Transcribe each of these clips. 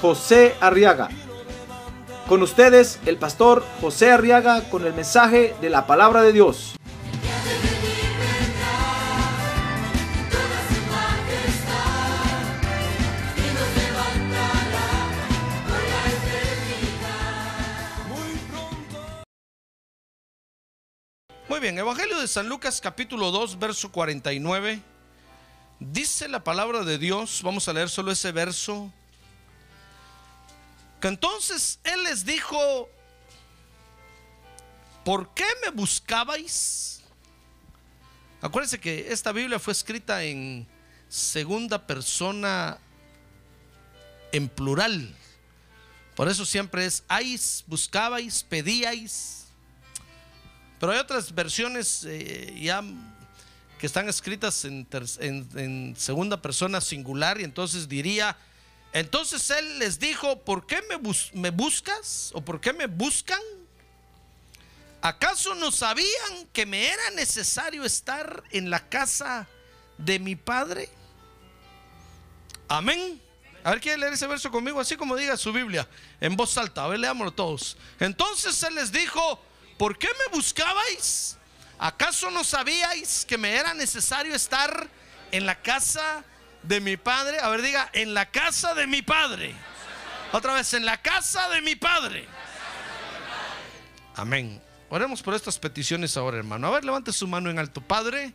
José Arriaga. Con ustedes, el pastor José Arriaga con el mensaje de la palabra de Dios. Muy bien, Evangelio de San Lucas capítulo 2, verso 49. Dice la palabra de Dios, vamos a leer solo ese verso. Que entonces Él les dijo, ¿por qué me buscabais? Acuérdense que esta Biblia fue escrita en segunda persona en plural. Por eso siempre es, ais, buscabais, pedíais. Pero hay otras versiones eh, ya que están escritas en, segunda persona singular y entonces diría, entonces él les dijo, ¿por qué me, bus me buscas? ¿O por qué me buscan? ¿Acaso no sabían que me era necesario estar en la casa de mi padre? Amén. A ver, ¿quiere leer ese verso conmigo? Así como diga su Biblia, en voz alta. A ver, leámoslo todos. Entonces él les dijo, ¿por qué me buscabais? ¿Acaso no sabíais que me era necesario estar en la casa de mi padre? A ver, diga, en la casa de mi padre. Otra vez, en la casa de mi padre. Amén. Oremos por estas peticiones ahora, hermano. A ver, levante su mano en alto, Padre.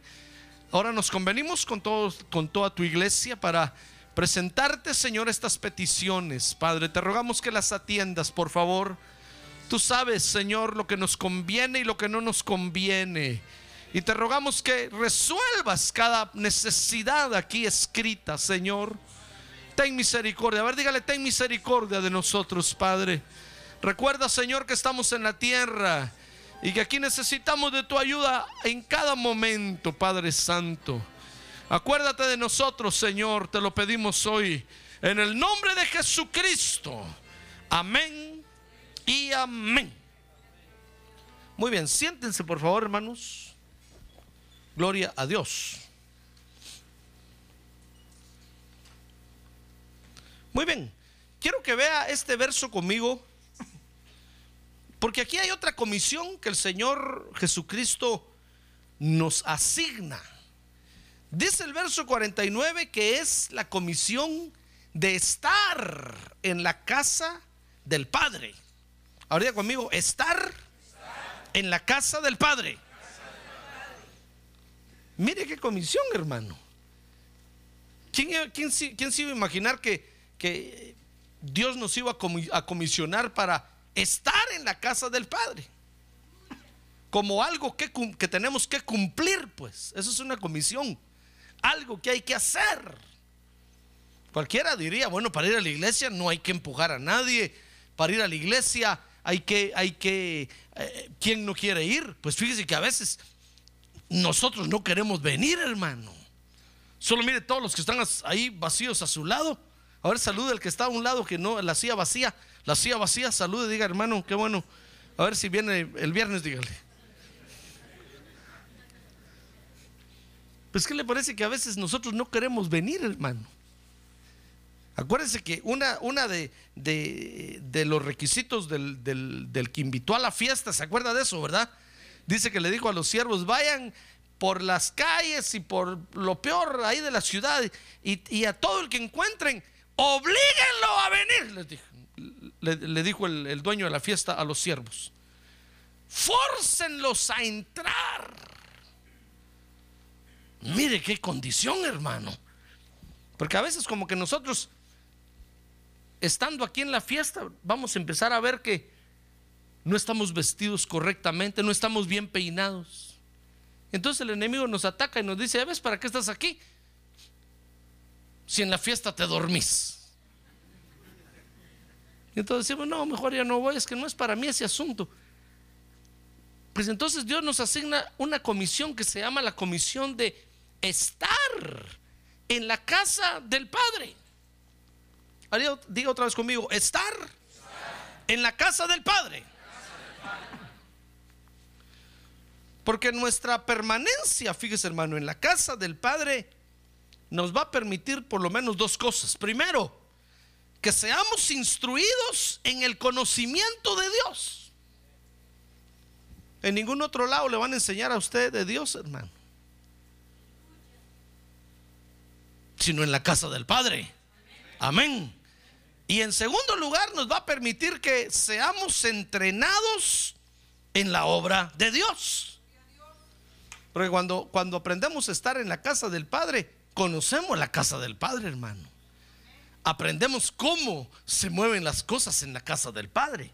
Ahora nos convenimos con, todo, con toda tu iglesia para presentarte, Señor, estas peticiones. Padre, te rogamos que las atiendas, por favor. Tú sabes, Señor, lo que nos conviene y lo que no nos conviene. Y te rogamos que resuelvas cada necesidad aquí escrita, Señor. Ten misericordia. A ver, dígale, ten misericordia de nosotros, Padre. Recuerda, Señor, que estamos en la tierra y que aquí necesitamos de tu ayuda en cada momento, Padre Santo. Acuérdate de nosotros, Señor, te lo pedimos hoy. En el nombre de Jesucristo. Amén y amén. Muy bien, siéntense por favor, hermanos. Gloria a Dios. Muy bien, quiero que vea este verso conmigo, porque aquí hay otra comisión que el Señor Jesucristo nos asigna. Dice el verso 49 que es la comisión de estar en la casa del Padre. Ahora conmigo, estar en la casa del Padre. Mire qué comisión, hermano. ¿Quién, se iba a imaginar que, Dios nos iba a comisionar para estar en la casa del Padre? Como algo que, que tenemos que cumplir, pues. Eso es una comisión. Algo que hay que hacer. Cualquiera diría, bueno, para ir a la iglesia no hay que empujar a nadie. Para ir a la iglesia hay que, hay que, eh, ¿quién no quiere ir? Pues fíjese que a veces nosotros no queremos venir, hermano. Solo mire todos los que están ahí vacíos a su lado. A ver, salude al que está a un lado que no, la silla vacía. La silla vacía, salude, diga, hermano, qué bueno. A ver si viene el viernes, dígale. Pues, ¿qué le parece que a veces nosotros no queremos venir, hermano? Acuérdense que una, una de, de, los requisitos del, del, que invitó a la fiesta, ¿se acuerda de eso, verdad? Dice que le dijo a los siervos, vayan por las calles y por lo peor ahí de la ciudad y, a todo el que encuentren, oblíguenlo a venir, dijo, le, le dijo el, el dueño de la fiesta a los siervos. Fórcenlos a entrar. Mire qué condición, hermano. Porque a veces como que nosotros, estando aquí en la fiesta, vamos a empezar a ver que no estamos vestidos correctamente, no estamos bien peinados. Entonces el enemigo nos ataca y nos dice, ¿ves para qué estás aquí? Si en la fiesta te dormís. Y entonces decimos, no, mejor ya no voy, es que no es para mí ese asunto. Pues entonces Dios nos asigna una comisión que se llama la comisión de estar en la casa del Padre. Diga otra vez conmigo, estar en la casa del Padre. Porque nuestra permanencia, fíjese hermano, en la casa del Padre nos va a permitir por lo menos dos cosas. Primero, que seamos instruidos en el conocimiento de Dios. En ningún otro lado le van a enseñar a usted de Dios, hermano. Sino en la casa del Padre. Amén. Y en segundo lugar nos va a permitir que seamos entrenados en la obra de Dios. Porque cuando, cuando aprendemos a estar en la casa del Padre, conocemos la casa del Padre, hermano. Aprendemos cómo se mueven las cosas en la casa del Padre.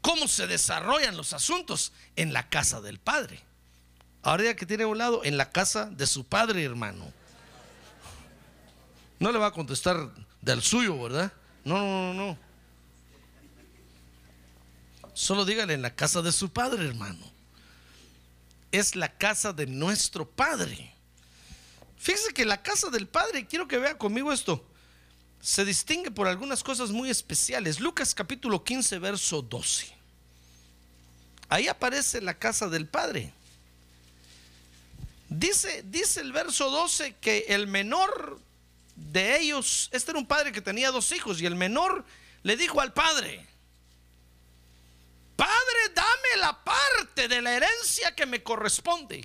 Cómo se desarrollan los asuntos en la casa del Padre. Ahora ya que tiene un lado, en la casa de su Padre, hermano. No le va a contestar del suyo, ¿verdad? No, no, no, no. Solo dígale en la casa de su Padre, hermano es la casa de nuestro Padre. Fíjese que la casa del Padre, quiero que vea conmigo esto, se distingue por algunas cosas muy especiales. Lucas capítulo 15, verso 12. Ahí aparece la casa del Padre. Dice, dice el verso 12 que el menor de ellos, este era un padre que tenía dos hijos y el menor le dijo al padre, Padre, dame la parte de la herencia que me corresponde.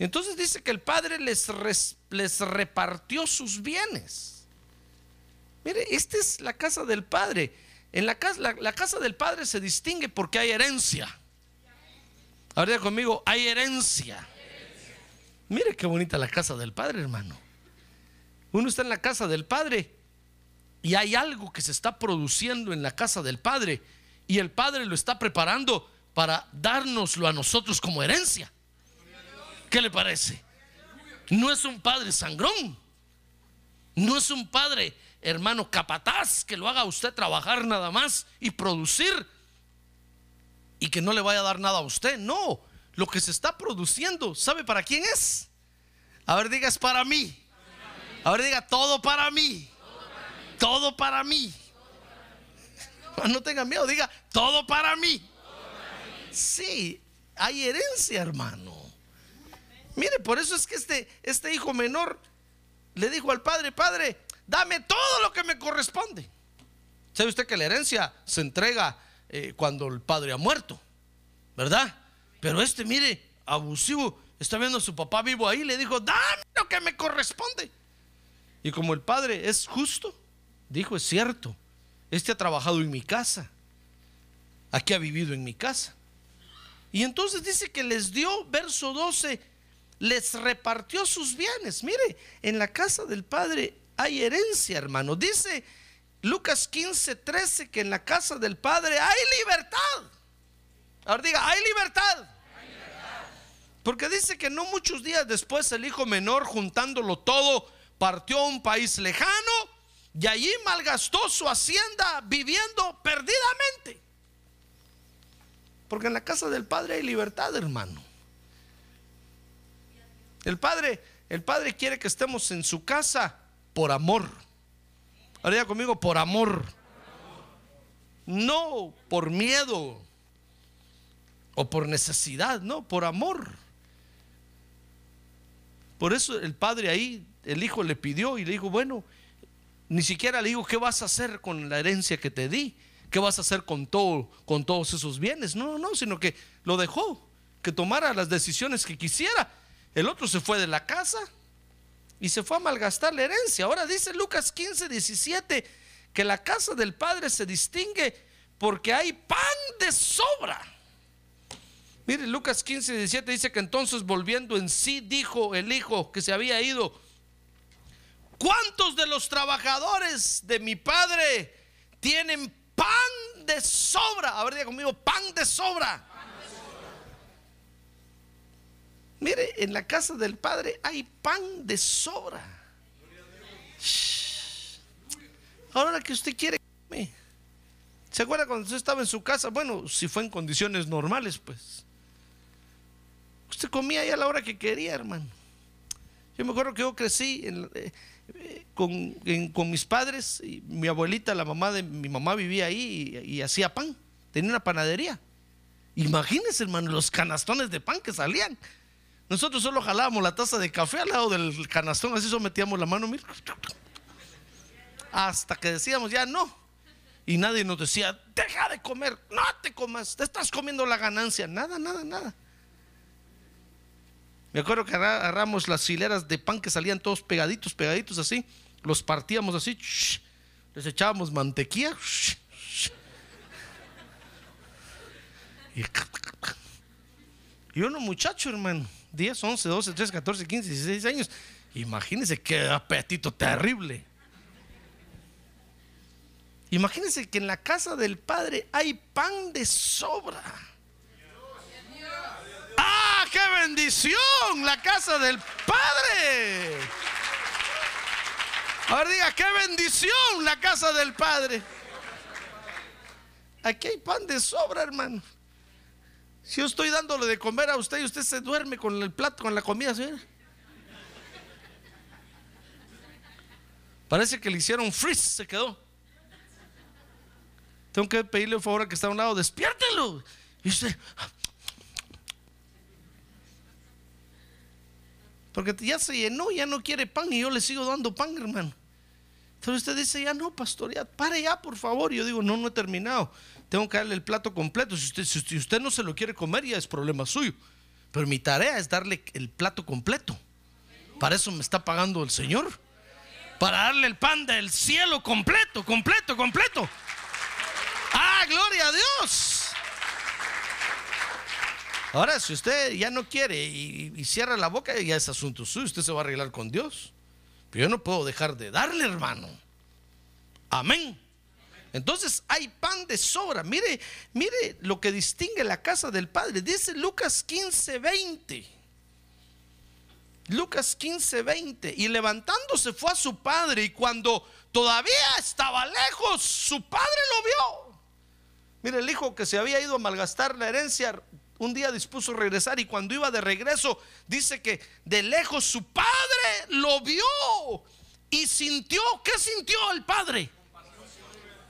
entonces dice que el padre les, repartió sus bienes. Mire, esta es la casa del padre. En la casa, la, casa del padre se distingue porque hay herencia. Ahora conmigo, hay herencia. Mire qué bonita la casa del padre, hermano. Uno está en la casa del padre y hay algo que se está produciendo en la casa del padre y el Padre lo está preparando para dárnoslo a nosotros como herencia. ¿Qué le parece? No es un padre sangrón. No es un padre, hermano, capataz que lo haga usted trabajar nada más y producir y que no le vaya a dar nada a usted. No, lo que se está produciendo, ¿sabe para quién es? A ver, diga, es para mí. A ver, diga, todo para mí. Todo para mí. No tenga miedo, diga, todo para mí. Sí, hay herencia, hermano. Mire, por eso es que este, este hijo menor le dijo al padre, padre, dame todo lo que me corresponde. ¿Sabe usted que la herencia se entrega eh, cuando el padre ha muerto? ¿Verdad? Pero este, mire, abusivo, está viendo a su papá vivo ahí, le dijo, dame lo que me corresponde. Y como el padre es justo, dijo, es cierto, este ha trabajado en mi casa. Aquí ha vivido en mi casa. Y entonces dice que les dio, verso 12, les repartió sus bienes. Mire, en la casa del Padre hay herencia, hermano. Dice Lucas 15, 13 que en la casa del Padre hay libertad. Ahora diga, hay libertad. Porque dice que no muchos días después el hijo menor, juntándolo todo, partió a un país lejano y allí malgastó su hacienda viviendo perdidamente. Porque en la casa del Padre hay libertad, hermano. El Padre, el Padre quiere que estemos en su casa por amor. Ahora conmigo, por amor. No por miedo o por necesidad, no, por amor. Por eso el Padre ahí, el Hijo le pidió y le dijo, bueno, ni siquiera le digo, ¿qué vas a hacer con la herencia que te di? ¿Qué vas a hacer con todo, con todos esos bienes? No, no, sino que lo dejó, que tomara las decisiones que quisiera. El otro se fue de la casa y se fue a malgastar la herencia. Ahora dice Lucas 15, 17 que la casa del padre se distingue porque hay pan de sobra. Mire, Lucas 15, 17 dice que entonces volviendo en sí dijo el hijo que se había ido, ¿Cuántos de los trabajadores de mi padre tienen pan de sobra? A ver, diga conmigo, pan de sobra. Mire, en la casa del padre hay pan de sobra. Ahora que usted quiere, ¿Se acuerda cuando usted estaba en su casa? Bueno, si fue en condiciones normales, pues. Usted comía ahí a la hora que quería, hermano. Yo me acuerdo que yo crecí eh, eh, con, mis padres, y mi abuelita, la mamá de mi mamá vivía ahí y, hacía pan. Tenía una panadería. Imagínense, hermano, los canastones de pan que salían. Nosotros solo jalábamos la taza de café al lado del canastón, así solo metíamos la mano, mira. Hasta que decíamos, ya no. Y nadie nos decía, deja de comer, no te comas, te estás comiendo la ganancia. Nada, nada, nada. Me acuerdo que agarramos las hileras de pan que salían todos pegaditos, pegaditos así. Los partíamos así. les echábamos mantequilla. y, uno muchacho, hermano. 10, 11, 12, 13, 14, 15, 16 años. Imagínense qué apetito terrible. Imagínense que en la casa del padre hay pan de sobra qué bendición! La casa del Padre. Ahora diga, qué bendición la casa del Padre. Aquí hay pan de sobra, hermano. Si yo estoy dándole de comer a usted y usted se duerme con el plato, con la comida, señor. Parece que le hicieron freeze, se quedó. Tengo que pedirle un favor a que está a un lado, despiértelo. Y usted, Porque ya se llenó, ya no quiere pan y yo le sigo dando pan, hermano. Entonces usted dice, ya no, pastor, ya pare ya, por favor. Y yo digo, no, no he terminado. Tengo que darle el plato completo. Si usted, si usted no se lo quiere comer, ya es problema suyo. Pero mi tarea es darle el plato completo. Para eso me está pagando el Señor. Para darle el pan del cielo completo, completo, completo. Ah, gloria a Dios. Ahora, si usted ya no quiere y, cierra la boca, ya es asunto suyo, usted se va a arreglar con Dios. Pero yo no puedo dejar de darle, hermano. Amén. Entonces hay pan de sobra. Mire, mire lo que distingue la casa del Padre. Dice Lucas 15, 20. Lucas 15, 20. Y levantándose fue a su padre y cuando todavía estaba lejos, su padre lo vio. Mire, el hijo que se había ido a malgastar la herencia un día dispuso regresar y cuando iba de regreso dice que de lejos su padre lo vio y sintió, ¿qué sintió el padre?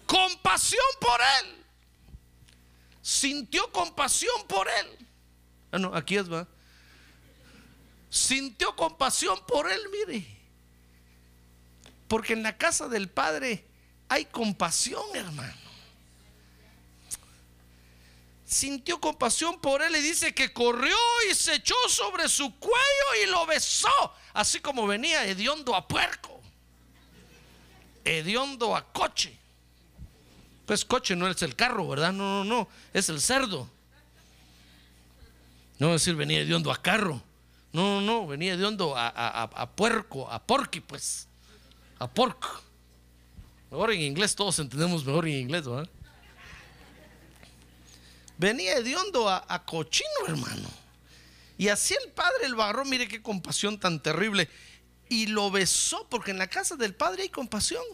Compasión por él. Sintió compasión por él. Ah, no, aquí es, va. Sintió compasión por él, mire. Porque en la casa del padre hay compasión, hermano sintió compasión por él y dice que corrió y se echó sobre su cuello y lo besó, así como venía hediondo a puerco, hediondo a coche. Pues coche no es el carro, ¿verdad? No, no, no, es el cerdo. No decir venía hediondo a carro. No, no, no, venía hediondo a, a, a, puerco, a porqui, pues. A porco. Mejor en inglés, todos entendemos mejor en inglés, ¿verdad? Venía hediondo a, cochino, hermano. Y así el padre el agarró, mire qué compasión tan terrible. Y lo besó, porque en la casa del padre hay compasión.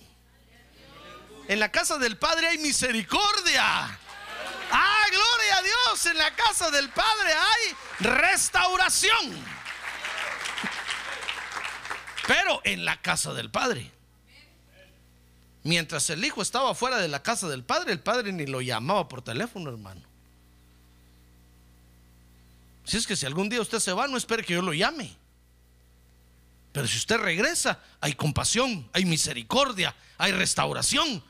En la casa del padre hay misericordia. Ah, gloria a Dios. En la casa del padre hay restauración. Pero en la casa del padre. Mientras el hijo estaba fuera de la casa del padre, el padre ni lo llamaba por teléfono, hermano. Si es que si algún día usted se va, no espere que yo lo llame. Pero si usted regresa, hay compasión, hay misericordia, hay restauración.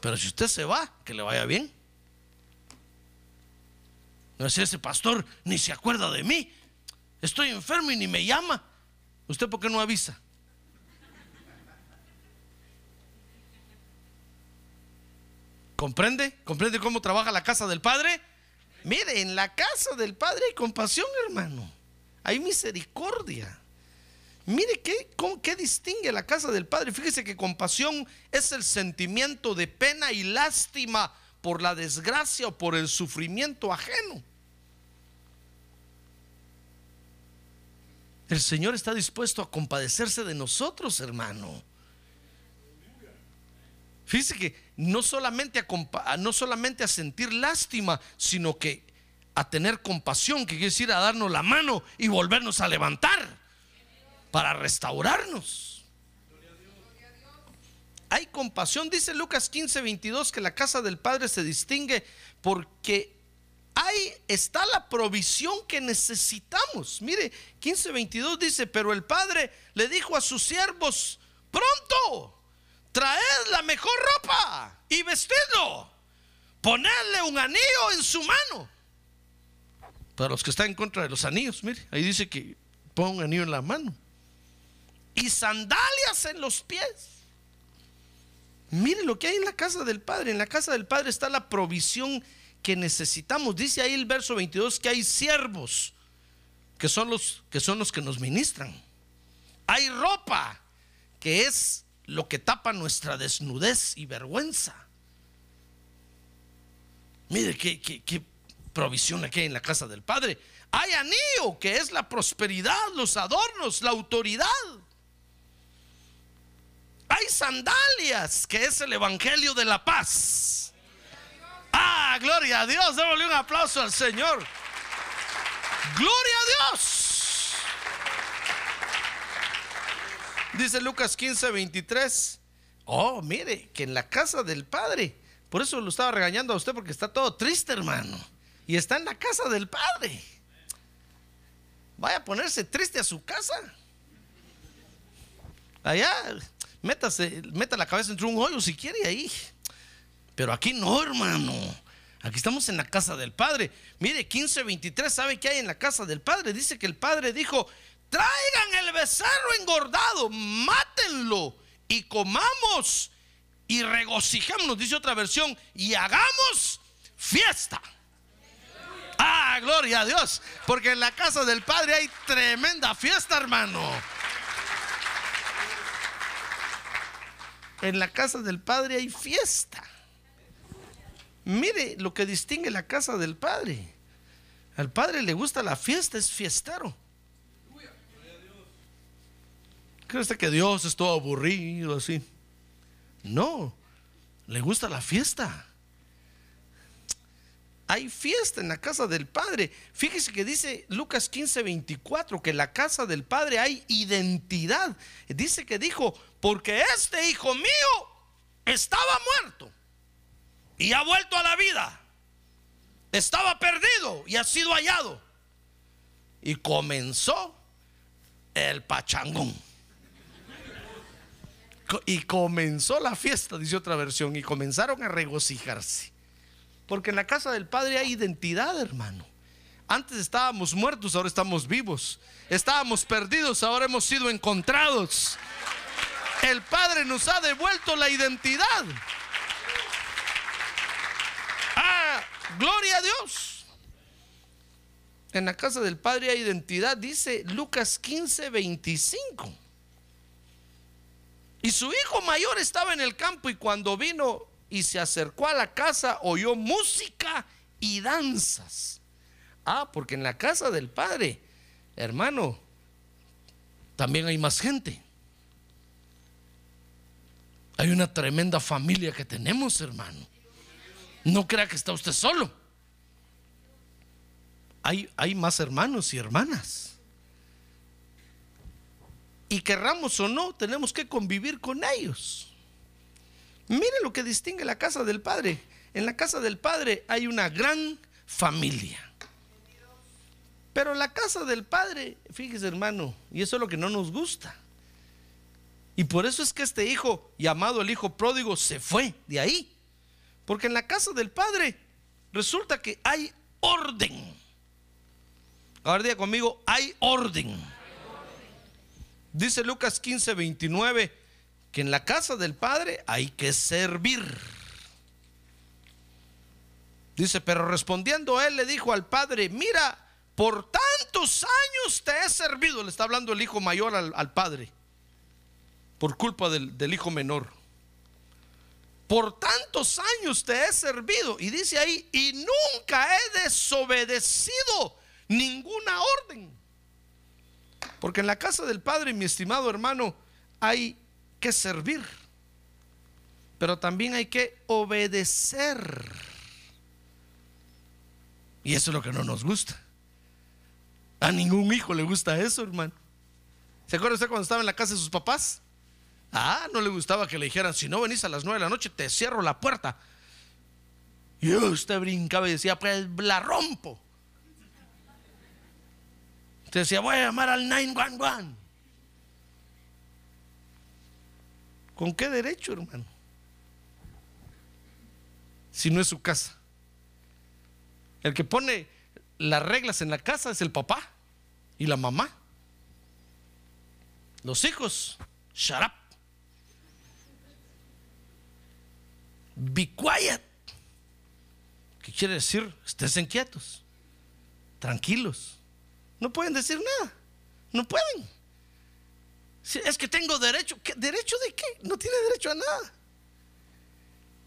Pero si usted se va, que le vaya bien. No es ese pastor, ni se acuerda de mí. Estoy enfermo y ni me llama. ¿Usted por qué no avisa? ¿Comprende? ¿Comprende cómo trabaja la casa del Padre? Mire, en la casa del Padre hay compasión, hermano. Hay misericordia. Mire qué, qué distingue la casa del Padre. Fíjese que compasión es el sentimiento de pena y lástima por la desgracia o por el sufrimiento ajeno. El Señor está dispuesto a compadecerse de nosotros, hermano. Fíjese que no solamente a, no solamente a sentir lástima, sino que a tener compasión, que quiere decir a darnos la mano y volvernos a levantar para restaurarnos. Hay compasión, dice Lucas 15, 22, que la casa del Padre se distingue porque ahí está la provisión que necesitamos. Mire, 15, 22 dice, pero el Padre le dijo a sus siervos, pronto, traed la mejor ropa y vestidlo, ponedle un anillo en su mano. Para los que están en contra de los anillos, mire, ahí dice que ponga un anillo en la mano y sandalias en los pies. Mire lo que hay en la casa del Padre. En la casa del Padre está la provisión que necesitamos. Dice ahí el verso 22 que hay siervos que son los que son los que nos ministran. Hay ropa que es lo que tapa nuestra desnudez y vergüenza. Mire qué, qué, provisión aquí hay en la casa del Padre. Hay anillo que es la prosperidad, los adornos, la autoridad. Hay sandalias, que es el Evangelio de la paz. Ah, gloria a Dios. Démosle un aplauso al Señor. Gloria a Dios. Dice Lucas 15, 23. Oh, mire, que en la casa del Padre. Por eso lo estaba regañando a usted porque está todo triste, hermano. Y está en la casa del Padre. Vaya a ponerse triste a su casa. Allá, métase, meta la cabeza entre un hoyo si quiere ahí. Pero aquí no, hermano. Aquí estamos en la casa del Padre. Mire, 15:23, ¿sabe qué hay en la casa del Padre? Dice que el Padre dijo: traigan el becerro engordado, mátenlo y comamos y regocijémonos, dice otra versión, y hagamos fiesta. Ah, gloria a Dios, porque en la casa del Padre hay tremenda fiesta, hermano. En la casa del Padre hay fiesta. Mire lo que distingue la casa del Padre. Al Padre le gusta la fiesta, es fiestero. ¿Cree usted que Dios es todo aburrido así? No, le gusta la fiesta. Hay fiesta en la casa del Padre. Fíjese que dice Lucas 15, 24, que en la casa del Padre hay identidad. Dice que dijo, porque este hijo mío estaba muerto y ha vuelto a la vida. Estaba perdido y ha sido hallado. Y comenzó el pachangón. Y comenzó la fiesta, dice otra versión, y comenzaron a regocijarse. Porque en la casa del Padre hay identidad, hermano. Antes estábamos muertos, ahora estamos vivos. Estábamos perdidos, ahora hemos sido encontrados. El Padre nos ha devuelto la identidad. Ah, gloria a Dios. En la casa del Padre hay identidad, dice Lucas 15, 25. Y su hijo mayor estaba en el campo y cuando vino y se acercó a la casa oyó música y danzas. Ah, porque en la casa del Padre, hermano, también hay más gente. Hay una tremenda familia que tenemos, hermano. No crea que está usted solo. Hay, hay más hermanos y hermanas. Y querramos o no, tenemos que convivir con ellos. Mire lo que distingue la casa del Padre. En la casa del Padre hay una gran familia. Pero la casa del Padre, fíjese hermano, y eso es lo que no nos gusta. Y por eso es que este hijo, llamado el hijo pródigo, se fue de ahí. Porque en la casa del Padre resulta que hay orden. Ahora diga conmigo, hay orden. Dice Lucas 15, 29, que en la casa del Padre hay que servir. Dice, pero respondiendo él le dijo al Padre, mira, por tantos años te he servido. Le está hablando el hijo mayor al, al Padre, por culpa del, del hijo menor. Por tantos años te he servido. Y dice ahí, y nunca he desobedecido ninguna orden. Porque en la casa del Padre, mi estimado hermano, hay que servir. pero también hay que obedecer. Y eso es lo que no nos gusta. A ningún hijo le gusta eso, hermano. ¿Se acuerda usted cuando estaba en la casa de sus papás? Ah, no le gustaba que le dijeran, si no venís a las nueve de la noche, te cierro la puerta. Y usted brincaba y decía, pues la rompo. Usted decía, voy a llamar al 911. ¿Con qué derecho, hermano? Si no es su casa. El que pone las reglas en la casa es el papá y la mamá. Los hijos, shut up. Be quiet. ¿Qué quiere decir? Estén quietos, tranquilos. No pueden decir nada. No pueden. es que tengo derecho. ¿Derecho de qué? No tiene derecho a nada.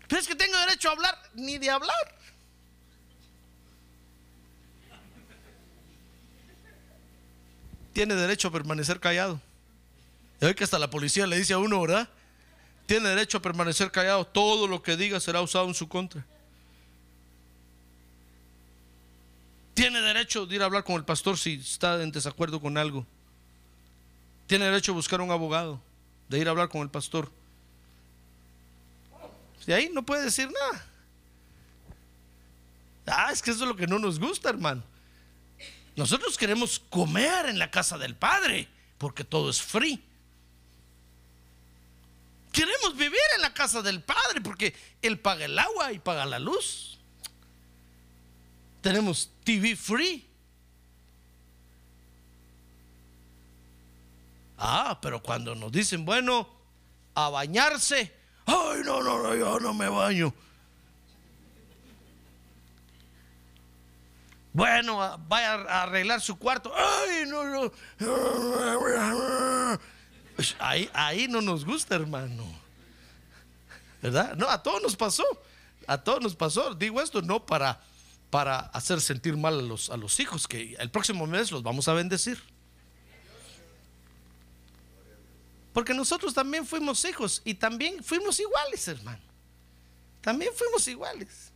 Pero es que tengo derecho a hablar, ni de hablar. Tiene derecho a permanecer callado. Y hoy que hasta la policía le dice a uno, ¿verdad? Tiene derecho a permanecer callado. Todo lo que diga será usado en su contra. Tiene derecho de ir a hablar con el pastor si está en desacuerdo con algo. Tiene derecho a buscar un abogado, de ir a hablar con el pastor. De ahí no puede decir nada. Ah, es que eso es lo que no nos gusta, hermano. Nosotros queremos comer en la casa del Padre, porque todo es free. Queremos vivir en la casa del Padre, porque Él paga el agua y paga la luz. Tenemos TV free. Ah, pero cuando nos dicen, bueno, a bañarse, ay, no, no, no, yo no me baño. Bueno, vaya a arreglar su cuarto. Ay, no, no. Pues ahí, ahí no nos gusta, hermano. ¿Verdad? No, a todos nos pasó. A todos nos pasó. Digo esto no para, para hacer sentir mal a los, a los hijos, que el próximo mes los vamos a bendecir. Porque nosotros también fuimos hijos y también fuimos iguales, hermano. También fuimos iguales.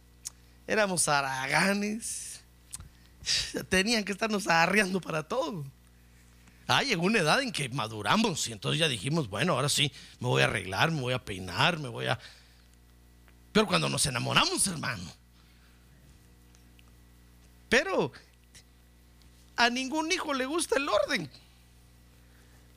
Éramos araganes. Tenían que estarnos arreando para todo. Ah, llegó una edad en que maduramos y entonces ya dijimos, bueno, ahora sí, me voy a arreglar, me voy a peinar, me voy a... Pero cuando nos enamoramos, hermano. Pero a ningún hijo le gusta el orden.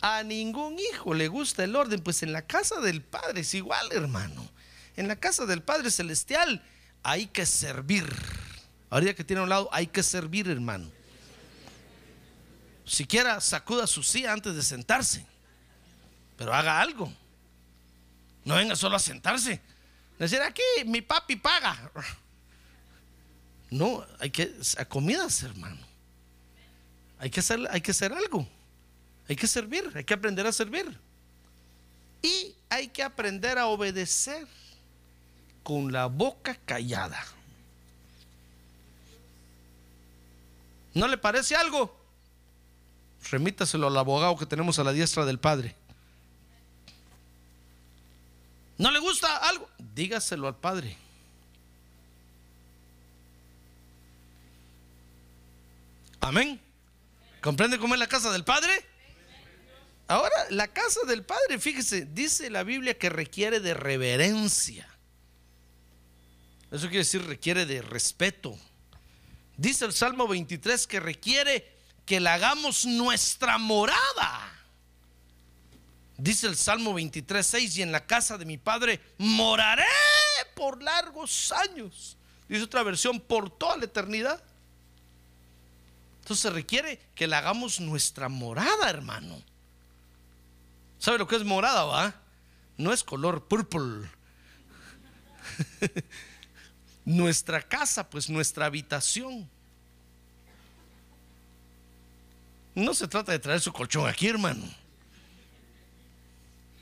A ningún hijo le gusta el orden, pues en la casa del Padre es igual, hermano. En la casa del Padre Celestial hay que servir. Ahorita que tiene a un lado, hay que servir, hermano. Siquiera sacuda su silla antes de sentarse. Pero haga algo. No venga solo a sentarse. Decir aquí, mi papi paga. No, hay que a comidas, hermano. Hay que hacer, hay que hacer algo. Hay que servir, hay que aprender a servir. Y hay que aprender a obedecer con la boca callada. ¿No le parece algo? Remítaselo al abogado que tenemos a la diestra del Padre. ¿No le gusta algo? Dígaselo al Padre. Amén. ¿Comprende cómo es la casa del Padre? Ahora, la casa del Padre, fíjese, dice la Biblia que requiere de reverencia. Eso quiere decir requiere de respeto. Dice el Salmo 23 que requiere que la hagamos nuestra morada. Dice el Salmo 23, 6, y en la casa de mi Padre moraré por largos años. Dice otra versión, por toda la eternidad. Entonces requiere que la hagamos nuestra morada, hermano. ¿Sabe lo que es morada, va? No es color purple. nuestra casa, pues nuestra habitación. No se trata de traer su colchón aquí, hermano.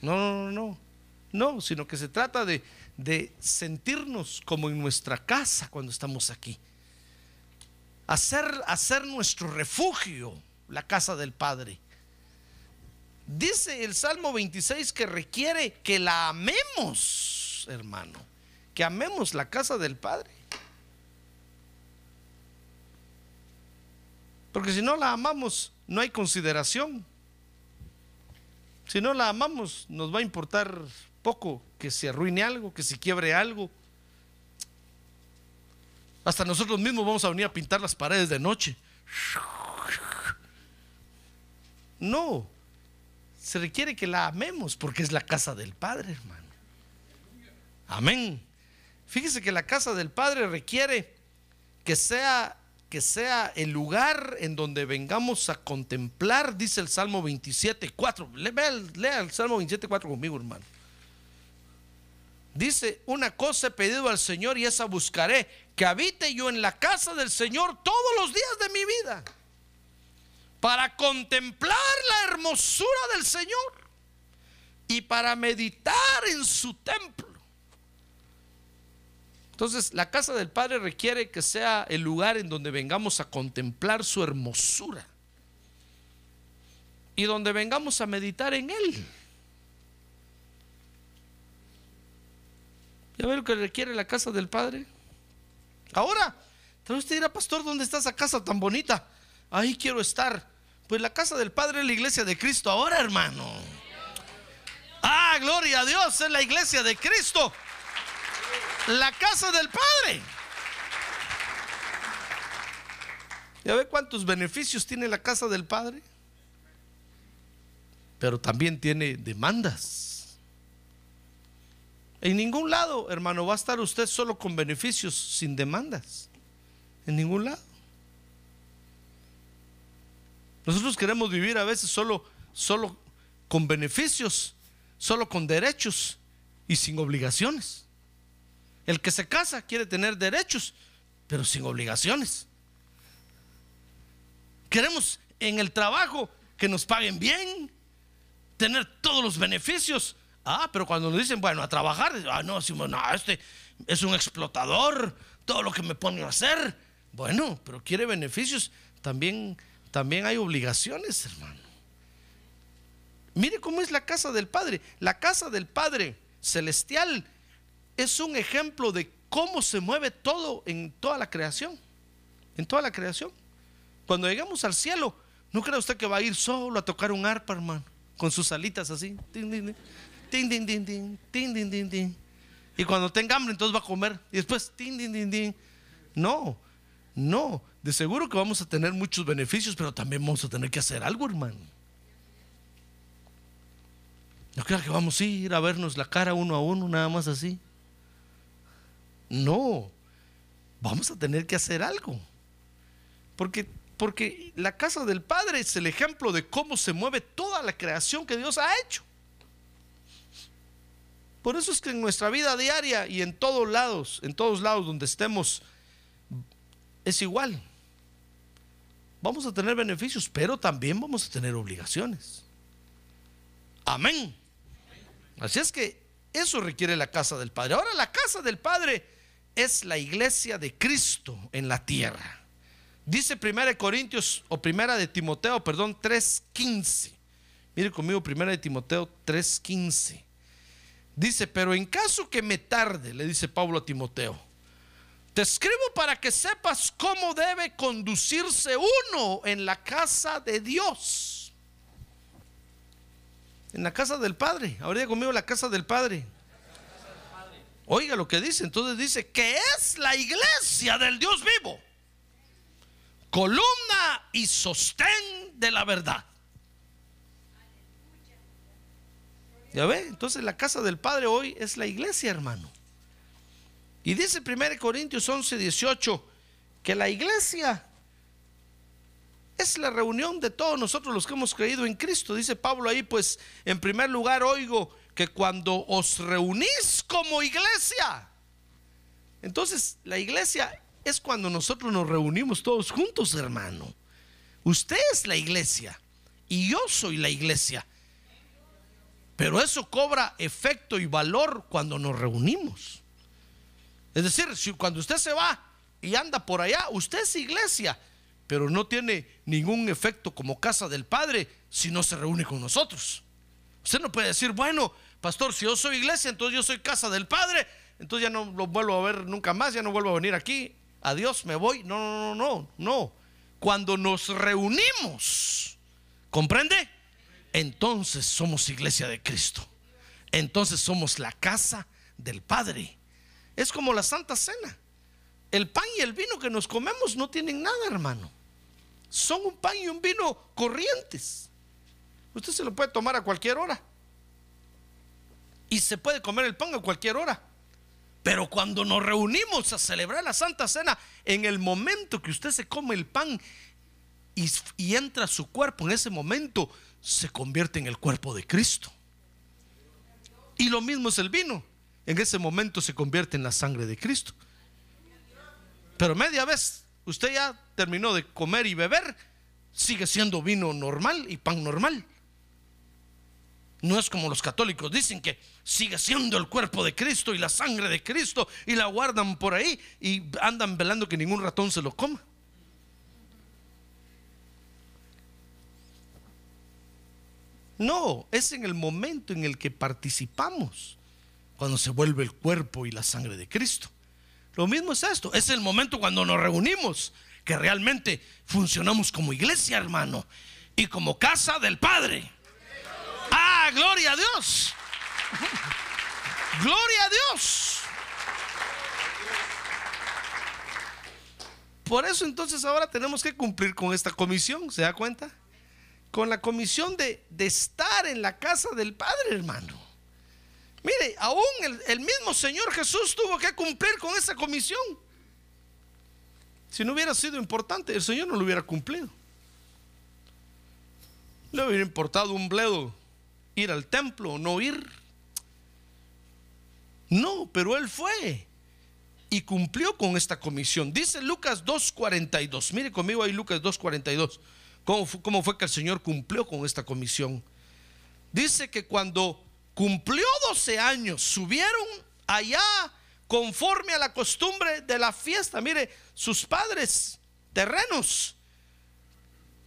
No, no, no, no. No, sino que se trata de, de sentirnos como en nuestra casa cuando estamos aquí. Hacer, hacer nuestro refugio la casa del Padre. Dice el Salmo 26 que requiere que la amemos. hermano, que amemos la casa del Padre. Porque si no la amamos, no hay consideración. Si no la amamos, nos va a importar poco que se arruine algo, que se quiebre algo. Hasta nosotros mismos vamos a venir a pintar las paredes de noche. No, se requiere que la amemos porque es la casa del Padre, hermano. Amén. Fíjese que la casa del Padre requiere que sea que sea el lugar en donde vengamos a contemplar, dice el Salmo 27, 4. Lea, el Salmo 27, 4 conmigo, hermano. Dice, una cosa he pedido al Señor y esa buscaré, que habite yo en la casa del Señor todos los días de mi vida, para contemplar la hermosura del Señor y para meditar en su templo. Entonces, la casa del Padre requiere que sea el lugar en donde vengamos a contemplar su hermosura y donde vengamos a meditar en Él. ¿Ya ve lo que requiere la casa del Padre? Ahora, tal usted dirá, pastor, ¿dónde está esa casa tan bonita? Ahí quiero estar. Pues la casa del Padre es la iglesia de Cristo ahora, hermano. Ah, gloria a Dios, es la iglesia de Cristo la casa del Padre. ¿Ya ve cuántos beneficios tiene la casa del Padre? Pero también tiene demandas. En ningún lado, hermano, va a estar usted solo con beneficios, sin demandas. En ningún lado. Nosotros queremos vivir a veces solo, solo con beneficios, solo con derechos y sin obligaciones. El que se casa quiere tener derechos, pero sin obligaciones. Queremos en el trabajo que nos paguen bien, tener todos los beneficios. Ah, pero cuando nos dicen, bueno, a trabajar, ah, no, no, este es un explotador, todo lo que me pone a hacer. Bueno, pero quiere beneficios, también, también hay obligaciones, hermano. Mire cómo es la casa del Padre. La casa del Padre celestial es un ejemplo de cómo se mueve todo en toda la creación. En toda la creación. Cuando llegamos al cielo, ¿no cree usted que va a ir solo a tocar un arpa, hermano? Con sus alitas así. Y cuando tenga hambre, entonces va a comer. Y después, No, no. De seguro que vamos a tener muchos beneficios, pero también vamos a tener que hacer algo, hermano. No creo que vamos a ir a vernos la cara uno a uno, nada más así. No, vamos a tener que hacer algo. Porque, porque la casa del Padre es el ejemplo de cómo se mueve toda la creación que Dios ha hecho. Por eso es que en nuestra vida diaria y en todos lados, en todos lados donde estemos, es igual. Vamos a tener beneficios, pero también vamos a tener obligaciones. Amén. Así es que eso requiere la casa del Padre. Ahora la casa del Padre es la iglesia de Cristo en la tierra. Dice Primera de Corintios o Primera de Timoteo, perdón, 3:15. Mire conmigo Primera de Timoteo 3:15. Dice, pero en caso que me tarde, le dice Pablo a Timoteo, te escribo para que sepas cómo debe conducirse uno en la casa de Dios. En la casa del Padre. Ahora conmigo la casa del Padre. Oiga lo que dice. Entonces dice que es la iglesia del Dios vivo. Columna y sostén de la verdad. ¿Ya ve? Entonces la casa del Padre hoy es la iglesia, hermano. Y dice 1 Corintios 11, 18, que la iglesia es la reunión de todos nosotros los que hemos creído en Cristo. Dice Pablo ahí, pues en primer lugar oigo que cuando os reunís como iglesia, entonces la iglesia es cuando nosotros nos reunimos todos juntos, hermano. Usted es la iglesia y yo soy la iglesia. Pero eso cobra efecto y valor cuando nos reunimos. Es decir, si cuando usted se va y anda por allá, usted es iglesia, pero no tiene ningún efecto como casa del Padre si no se reúne con nosotros. Usted no puede decir, bueno, pastor, si yo soy iglesia, entonces yo soy casa del Padre, entonces ya no lo vuelvo a ver nunca más, ya no vuelvo a venir aquí. Adiós, me voy. No, no, no, no, no. Cuando nos reunimos, ¿comprende? Entonces somos iglesia de Cristo. Entonces somos la casa del Padre. Es como la Santa Cena. El pan y el vino que nos comemos no tienen nada, hermano. Son un pan y un vino corrientes. Usted se lo puede tomar a cualquier hora. Y se puede comer el pan a cualquier hora. Pero cuando nos reunimos a celebrar la Santa Cena, en el momento que usted se come el pan y, entra a su cuerpo, en ese momento se convierte en el cuerpo de Cristo. Y lo mismo es el vino. En ese momento se convierte en la sangre de Cristo. Pero media vez usted ya terminó de comer y beber, sigue siendo vino normal y pan normal. No es como los católicos dicen que sigue siendo el cuerpo de Cristo y la sangre de Cristo y la guardan por ahí y andan velando que ningún ratón se lo coma. No, es en el momento en el que participamos, cuando se vuelve el cuerpo y la sangre de Cristo. Lo mismo es esto, es el momento cuando nos reunimos, que realmente funcionamos como iglesia, hermano, y como casa del Padre. Ah, gloria a Dios. Gloria a Dios. Por eso entonces ahora tenemos que cumplir con esta comisión, ¿se da cuenta? Con la comisión de, de estar en la casa del Padre, hermano. Mire, aún el, el, mismo Señor Jesús tuvo que cumplir con esa comisión. Si no hubiera sido importante, el Señor no lo hubiera cumplido. Le hubiera importado un bledo ir al templo o no ir. No, pero Él fue y cumplió con esta comisión. Dice Lucas 2.42. Mire conmigo ahí Lucas 2.42. ¿Cómo, ¿Cómo fue que el Señor cumplió con esta comisión? Dice que cuando cumplió 12 años, subieron allá conforme a la costumbre de la fiesta. Mire, sus padres terrenos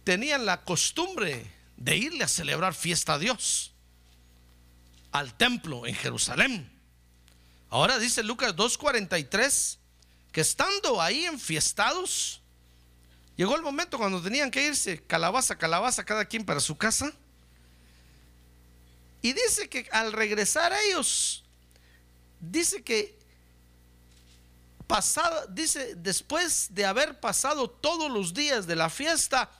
tenían la costumbre de irle a celebrar fiesta a Dios al templo en Jerusalén. Ahora dice Lucas 2.43 que estando ahí enfiestados, llegó el momento cuando tenían que irse calabaza, calabaza, cada quien para su casa. Y dice que al regresar ellos, dice que pasado, dice, después de haber pasado todos los días de la fiesta,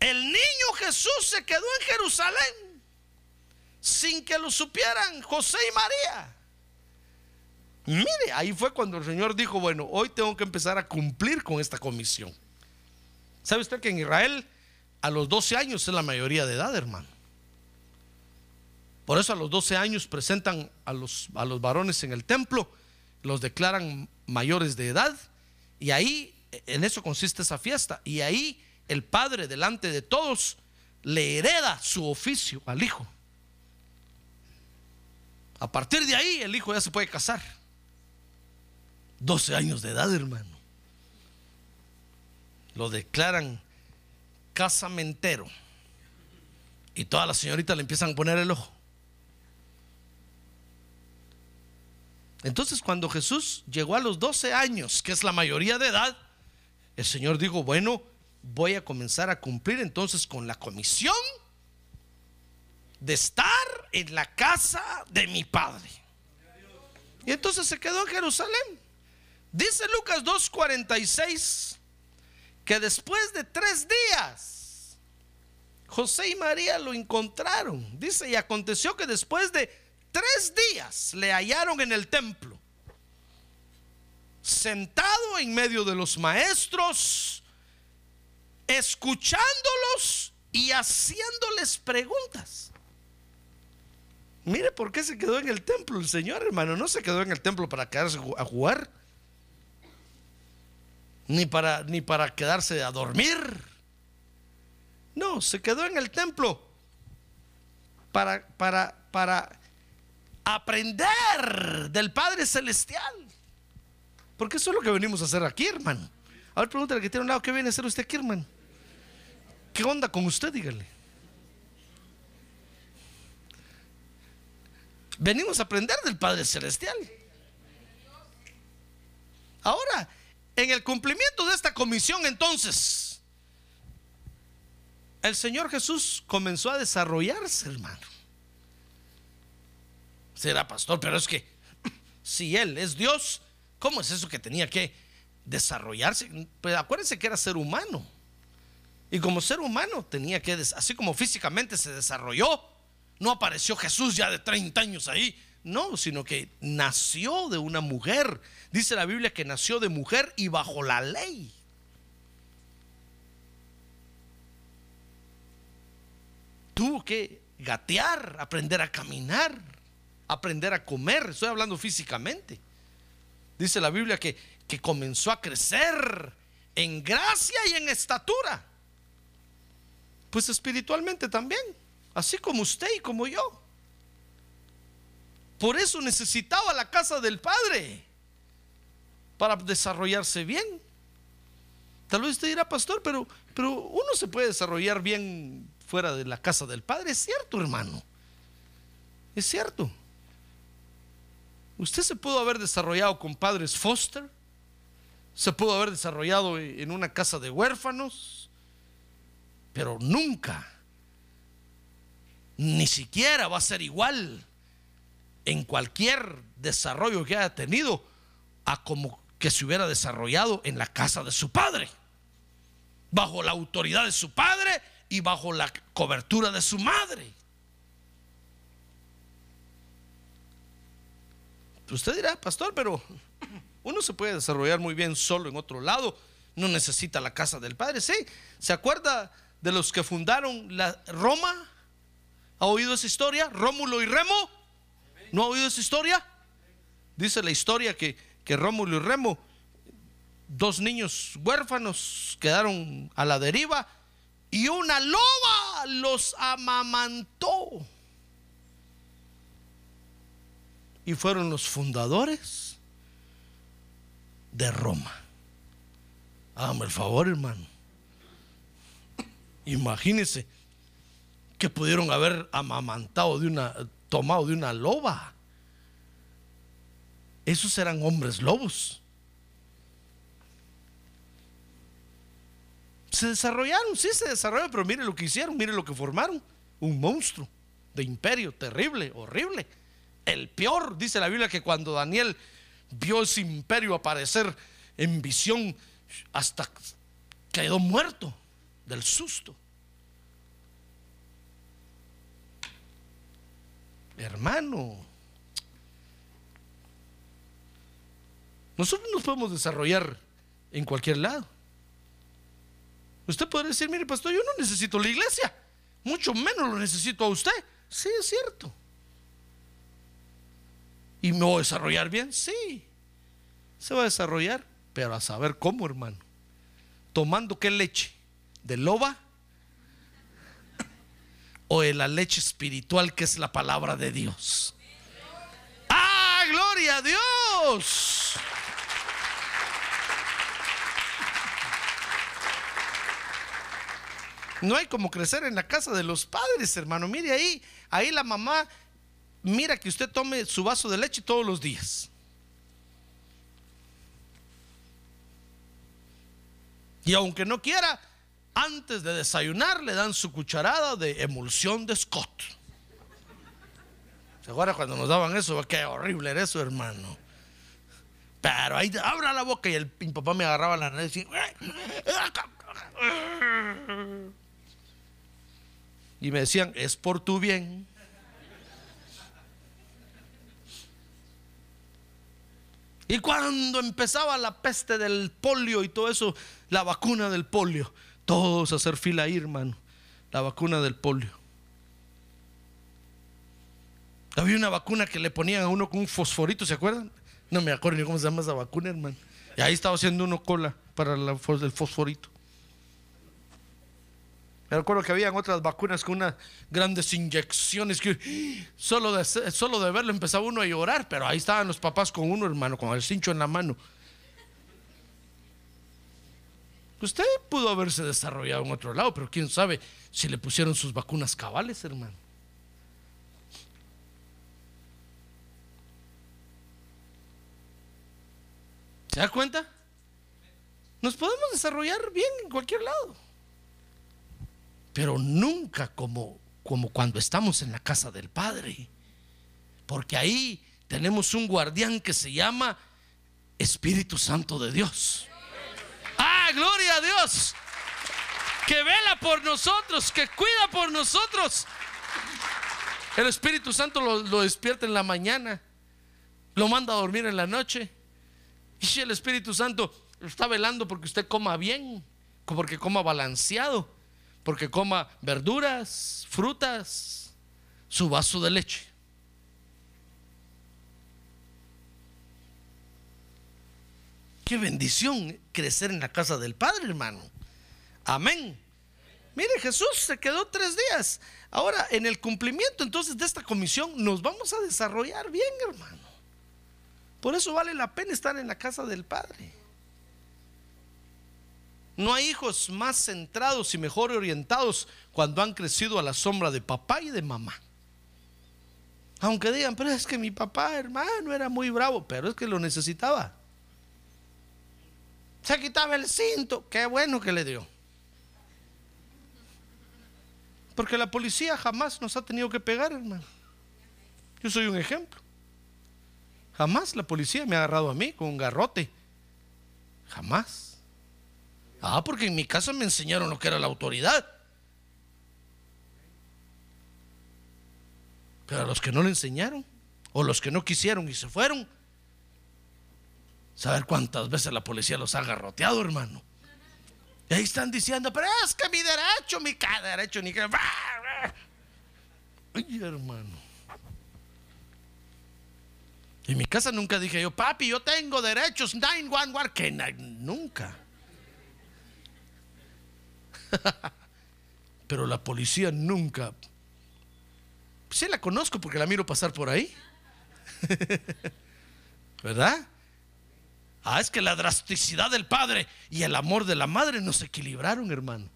el niño Jesús se quedó en Jerusalén sin que lo supieran José y María. Mire, ahí fue cuando el Señor dijo, bueno, hoy tengo que empezar a cumplir con esta comisión. ¿Sabe usted que en Israel a los 12 años es la mayoría de edad, hermano? Por eso a los 12 años presentan a los, a los varones en el templo, los declaran mayores de edad y ahí, en eso consiste esa fiesta. Y ahí el padre delante de todos le hereda su oficio al hijo. A partir de ahí el hijo ya se puede casar. 12 años de edad, hermano. Lo declaran casamentero. Y todas las señoritas le empiezan a poner el ojo. Entonces cuando Jesús llegó a los 12 años, que es la mayoría de edad, el Señor dijo, bueno, voy a comenzar a cumplir entonces con la comisión de estar en la casa de mi Padre. Y entonces se quedó en Jerusalén. Dice Lucas 2.46 que después de tres días, José y María lo encontraron. Dice, y aconteció que después de tres días le hallaron en el templo, sentado en medio de los maestros, escuchándolos y haciéndoles preguntas. Mire por qué se quedó en el templo el Señor, hermano. No se quedó en el templo para quedarse a jugar, ni para, ni para quedarse a dormir. No, se quedó en el templo para, para, para aprender del Padre Celestial. Porque eso es lo que venimos a hacer aquí, hermano. A ver, pregúntale que tiene un lado, ¿qué viene a hacer usted aquí, hermano? ¿Qué onda con usted? Dígale. Venimos a aprender del Padre Celestial. Ahora, en el cumplimiento de esta comisión entonces, el Señor Jesús comenzó a desarrollarse, hermano. Será pastor, pero es que si Él es Dios, ¿cómo es eso que tenía que desarrollarse? Pues acuérdense que era ser humano. Y como ser humano tenía que, así como físicamente se desarrolló, no apareció Jesús ya de 30 años ahí, no, sino que nació de una mujer. Dice la Biblia que nació de mujer y bajo la ley. Tuvo que gatear, aprender a caminar, aprender a comer. Estoy hablando físicamente. Dice la Biblia que, que comenzó a crecer en gracia y en estatura. Pues espiritualmente también, así como usted y como yo. Por eso necesitaba la casa del Padre para desarrollarse bien. Tal vez usted dirá, pastor, pero, pero uno se puede desarrollar bien fuera de la casa del Padre. Es cierto, hermano. Es cierto. Usted se pudo haber desarrollado con padres foster. Se pudo haber desarrollado en una casa de huérfanos. Pero nunca, ni siquiera va a ser igual en cualquier desarrollo que haya tenido a como que se hubiera desarrollado en la casa de su padre, bajo la autoridad de su padre y bajo la cobertura de su madre. Usted dirá, pastor, pero uno se puede desarrollar muy bien solo en otro lado, no necesita la casa del padre. Sí, ¿se acuerda de los que fundaron la Roma? ¿Ha oído esa historia? Rómulo y Remo. ¿No ha oído esa historia? Dice la historia que, que Rómulo y Remo, dos niños huérfanos, quedaron a la deriva y una loba los amamantó. Y fueron los fundadores de Roma. Hágame el favor, hermano. Imagínense que pudieron haber amamantado de una, tomado de una loba. Esos eran hombres lobos. Se desarrollaron, sí se desarrollaron, pero mire lo que hicieron, mire lo que formaron. Un monstruo de imperio terrible, horrible. El peor, dice la Biblia, que cuando Daniel vio ese imperio aparecer en visión, hasta quedó muerto del susto. Hermano, nosotros nos podemos desarrollar en cualquier lado. Usted podría decir, mire, pastor, yo no necesito la iglesia, mucho menos lo necesito a usted. Sí, es cierto. ¿Y me voy a desarrollar bien? Sí, se va a desarrollar, pero a saber cómo, hermano. Tomando qué leche, de loba o de la leche espiritual que es la palabra de Dios. ¡Ah, gloria a Dios! No hay como crecer en la casa de los padres, hermano. Mire ahí, ahí la mamá mira que usted tome su vaso de leche todos los días. Y aunque no quiera, antes de desayunar le dan su cucharada de emulsión de Scott. ¿Se acuerda cuando nos daban eso? Qué horrible era eso, hermano. Pero ahí abra la boca y el papá me agarraba la nariz y me decían, es por tu bien. Y cuando empezaba la peste del polio y todo eso, la vacuna del polio, todos a hacer fila ahí, hermano. La vacuna del polio. Había una vacuna que le ponían a uno con un fosforito, ¿se acuerdan? No me acuerdo ni cómo se llama esa vacuna, hermano. Y ahí estaba haciendo uno cola para el fosforito. Me acuerdo que habían otras vacunas con unas grandes inyecciones que solo de, solo de verlo empezaba uno a llorar, pero ahí estaban los papás con uno, hermano, con el cincho en la mano. Pues usted pudo haberse desarrollado en otro lado, pero quién sabe si le pusieron sus vacunas cabales, hermano. ¿Se da cuenta? Nos podemos desarrollar bien en cualquier lado, pero nunca como, como cuando estamos en la casa del Padre, porque ahí tenemos un guardián que se llama Espíritu Santo de Dios. Ah, gloria a Dios. Que vela por nosotros, que cuida por nosotros. El Espíritu Santo lo, despierta en la mañana, lo manda a dormir en la noche. Y el Espíritu Santo está velando porque usted coma bien, porque coma balanceado, porque coma verduras, frutas, su vaso de leche. Qué bendición crecer en la casa del Padre, hermano. Amén. Mire, Jesús se quedó tres días. Ahora, en el cumplimiento entonces de esta comisión, nos vamos a desarrollar bien, hermano. Por eso vale la pena estar en la casa del Padre. No hay hijos más centrados y mejor orientados cuando han crecido a la sombra de papá y de mamá. Aunque digan, pero es que mi papá, hermano, era muy bravo, pero es que lo necesitaba. Se quitaba el cinto, qué bueno que le dio. Porque la policía jamás nos ha tenido que pegar, hermano. Yo soy un ejemplo. Jamás la policía me ha agarrado a mí con un garrote. Jamás. Ah, porque en mi casa me enseñaron lo que era la autoridad. Pero a los que no le enseñaron, o los que no quisieron y se fueron, saber cuántas veces la policía los ha garroteado, hermano. Y ahí están diciendo, pero es que mi derecho, mi cada derecho, ni que. Ay, hermano. En mi casa nunca dije yo, papi, yo tengo derechos, 911, que nunca. Pero la policía nunca. Sí la conozco porque la miro pasar por ahí. ¿Verdad? Ah, es que la drasticidad del padre y el amor de la madre no se equilibraron, hermano.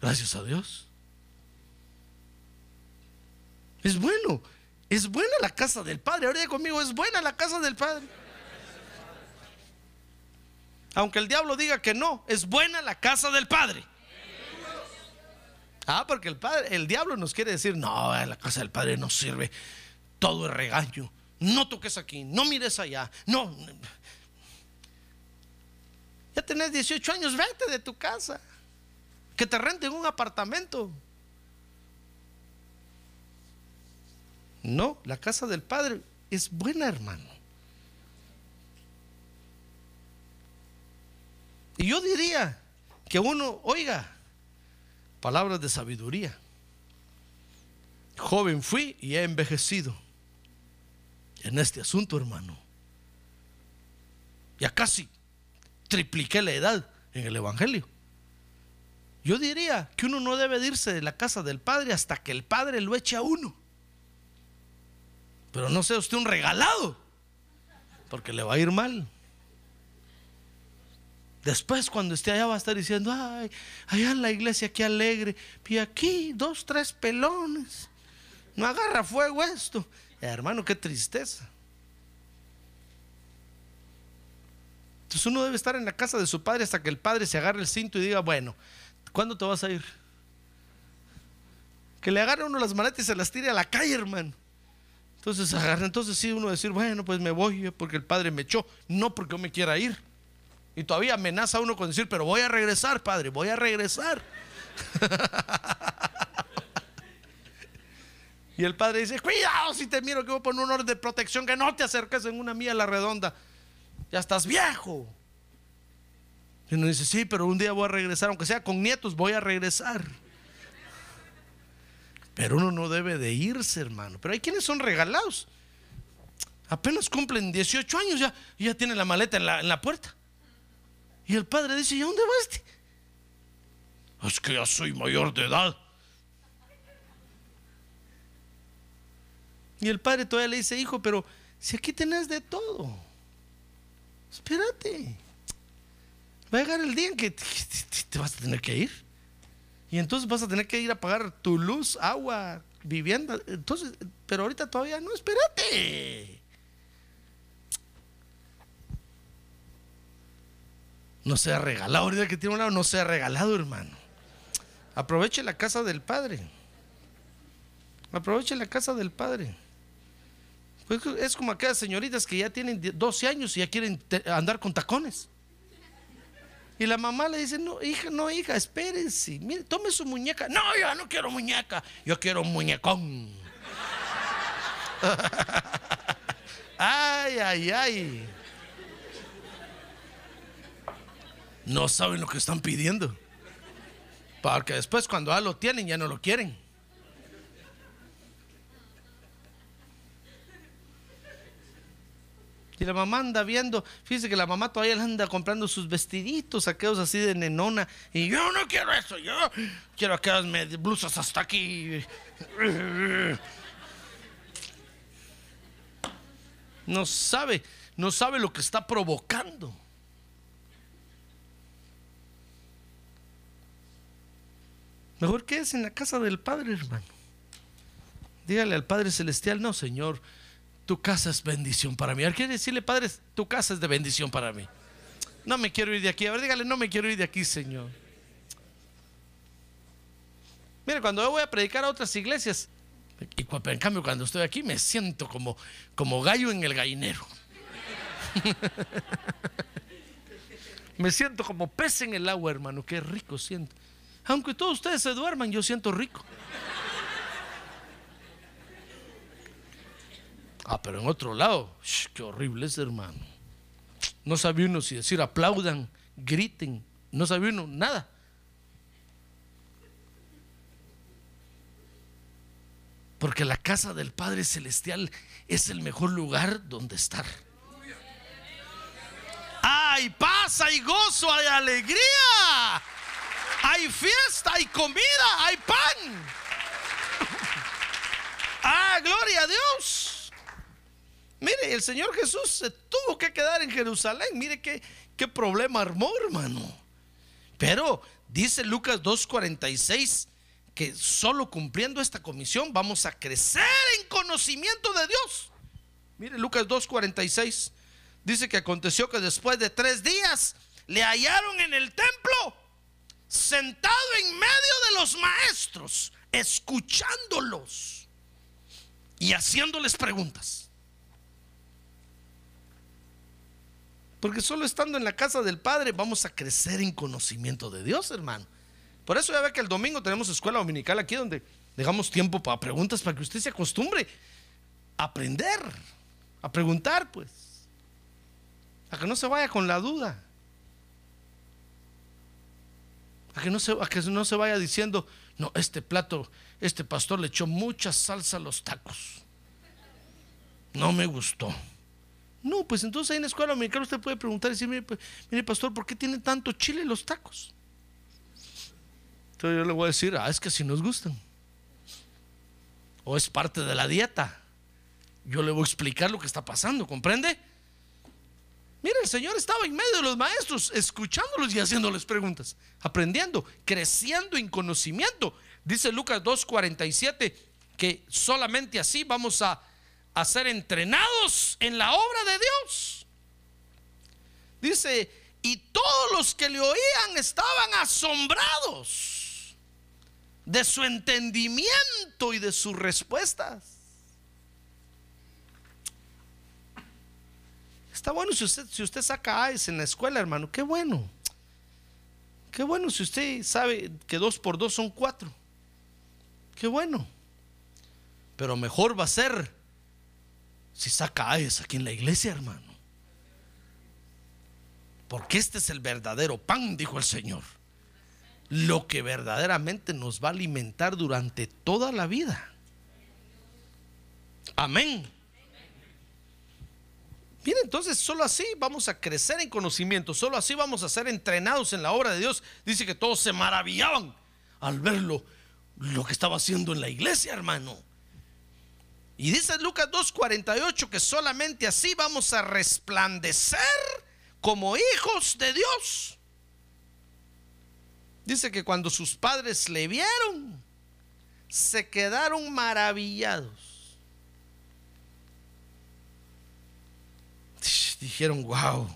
Gracias a Dios. Es bueno. Es buena la casa del padre. Ahora conmigo, es buena la casa del padre. Aunque el diablo diga que no, es buena la casa del padre. Ah, porque el padre, el diablo nos quiere decir, no, la casa del padre no sirve. Todo es regaño. No toques aquí, no mires allá. No. Ya tenés 18 años, vete de tu casa. Que te renten un apartamento. No, la casa del Padre es buena, hermano. Y yo diría que uno, oiga, palabras de sabiduría. Joven fui y he envejecido en este asunto, hermano. Ya casi tripliqué la edad en el Evangelio. Yo diría que uno no debe irse de la casa del Padre hasta que el Padre lo eche a uno. Pero no sea usted un regalado, porque le va a ir mal. Después cuando esté allá va a estar diciendo, ay, allá en la iglesia qué alegre, y aquí dos, tres pelones. No agarra fuego esto. Hermano, qué tristeza. Entonces uno debe estar en la casa de su padre hasta que el padre se agarre el cinto y diga, bueno, ¿cuándo te vas a ir? Que le agarre uno las maletas y se las tire a la calle, hermano. Entonces entonces sí uno decir, bueno, pues me voy porque el padre me echó, no porque yo me quiera ir. Y todavía amenaza uno con decir, pero voy a regresar, padre, voy a regresar. y el padre dice, cuidado si te miro que voy a poner un orden de protección, que no te acerques en una mía a la redonda. Ya estás viejo. Y uno dice, sí, pero un día voy a regresar, aunque sea con nietos, voy a regresar. Pero uno no debe de irse, hermano. Pero hay quienes son regalados. Apenas cumplen 18 años, ya, ya tienen la maleta en la, en la puerta. Y el padre dice, ¿y a dónde vas? Este? Es que ya soy mayor de edad. Y el padre todavía le dice, hijo, pero si aquí tenés de todo, espérate. Va a llegar el día en que te vas a tener que ir. Y entonces vas a tener que ir a pagar tu luz, agua, vivienda. Entonces, pero ahorita todavía no, espérate. No sea regalado. Ahorita que tiene un lado, no sea regalado, hermano. Aproveche la casa del Padre. Aproveche la casa del Padre. Pues es como aquellas señoritas que ya tienen 12 años y ya quieren andar con tacones. Y la mamá le dice, no, hija, no, hija, espérese. Mire, tome su muñeca. No, yo no quiero muñeca. Yo quiero un muñecón. ay, ay, ay. No saben lo que están pidiendo. Porque después cuando ya lo tienen ya no lo quieren. La mamá anda viendo, fíjese que la mamá todavía anda comprando sus vestiditos, aquellos así de nenona. Y yo no quiero eso, yo quiero aquellas blusas hasta aquí. No sabe, no sabe lo que está provocando. Mejor que es en la casa del Padre, hermano. Dígale al Padre Celestial, no, Señor, tu casa es bendición para mí. A quiere decirle, Padre, tu casa es de bendición para mí. No me quiero ir de aquí. A ver, dígale, no me quiero ir de aquí, Señor. Mira, cuando yo voy a predicar a otras iglesias, y en cambio cuando estoy aquí me siento como, como gallo en el gallinero. me siento como pez en el agua, hermano. Qué rico siento. Aunque todos ustedes se duerman, yo siento rico. Ah, pero en otro lado, qué horrible es, hermano. No sabía uno si decir aplaudan, griten, no sabía uno nada. Porque la casa del Padre Celestial es el mejor lugar donde estar. Hay paz, hay gozo, hay alegría. Hay fiesta, hay comida, hay pan. Ah, gloria a Dios. Mire, el Señor Jesús se tuvo que quedar en Jerusalén. Mire qué, problema armó, hermano. Pero dice Lucas 2.46 que solo cumpliendo esta comisión vamos a crecer en conocimiento de Dios. Mire, Lucas 2.46 dice que aconteció que después de tres días le hallaron en el templo sentado en medio de los maestros, escuchándolos y haciéndoles preguntas. Porque solo estando en la casa del Padre vamos a crecer en conocimiento de Dios, hermano. Por eso ya ve que el domingo tenemos escuela dominical aquí donde dejamos tiempo para preguntas, para que usted se acostumbre a aprender, a preguntar, pues. A que no se vaya con la duda. A que no se, a que no se vaya diciendo, no, este plato, este pastor le echó mucha salsa a los tacos. No me gustó. No, pues entonces ahí en la escuela dominical usted puede preguntar y decir, mire, pues, pastor, ¿por qué tiene tanto chile los tacos? Entonces yo le voy a decir, ah, es que si nos gustan. O es parte de la dieta. Yo le voy a explicar lo que está pasando, ¿comprende? Mire, el Señor estaba en medio de los maestros, escuchándolos y haciéndoles preguntas, aprendiendo, creciendo en conocimiento. Dice Lucas 2.47 que solamente así vamos a a ser entrenados en la obra de Dios. Dice, y todos los que le oían estaban asombrados de su entendimiento y de sus respuestas. Está bueno si usted, si usted saca AES en la escuela, hermano, qué bueno. Qué bueno si usted sabe que dos por dos son cuatro. Qué bueno. Pero mejor va a ser si saca AES aquí en la iglesia, hermano. Porque este es el verdadero pan, dijo el Señor. Lo que verdaderamente nos va a alimentar durante toda la vida. Amén. Mire, entonces solo así vamos a crecer en conocimiento, solo así vamos a ser entrenados en la obra de Dios. Dice que todos se maravillaban al verlo, lo que estaba haciendo en la iglesia, hermano. Y dice Lucas 2.48 que solamente así vamos a resplandecer como hijos de Dios. Dice que cuando sus padres le vieron, se quedaron maravillados. Dijeron, wow,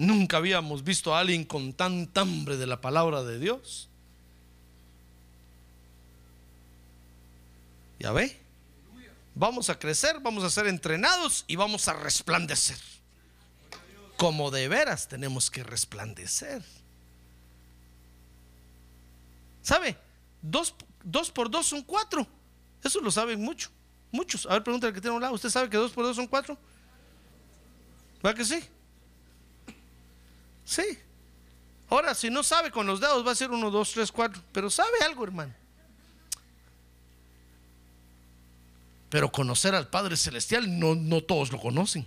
Nunca habíamos visto a alguien con tanta hambre de la palabra de Dios. ¿Ya ve? Vamos a crecer, vamos a ser entrenados y vamos a resplandecer. Como de veras tenemos que resplandecer. ¿Sabe? Dos, dos por dos son cuatro. Eso lo saben mucho. Muchos. A ver, pregúntale que tiene un lado. ¿Usted sabe que dos por dos son cuatro? ¿Va que sí? Sí. Ahora, si no sabe con los dedos, va a ser uno, dos, tres, cuatro. Pero sabe algo, hermano. Pero conocer al Padre Celestial no, no todos lo conocen.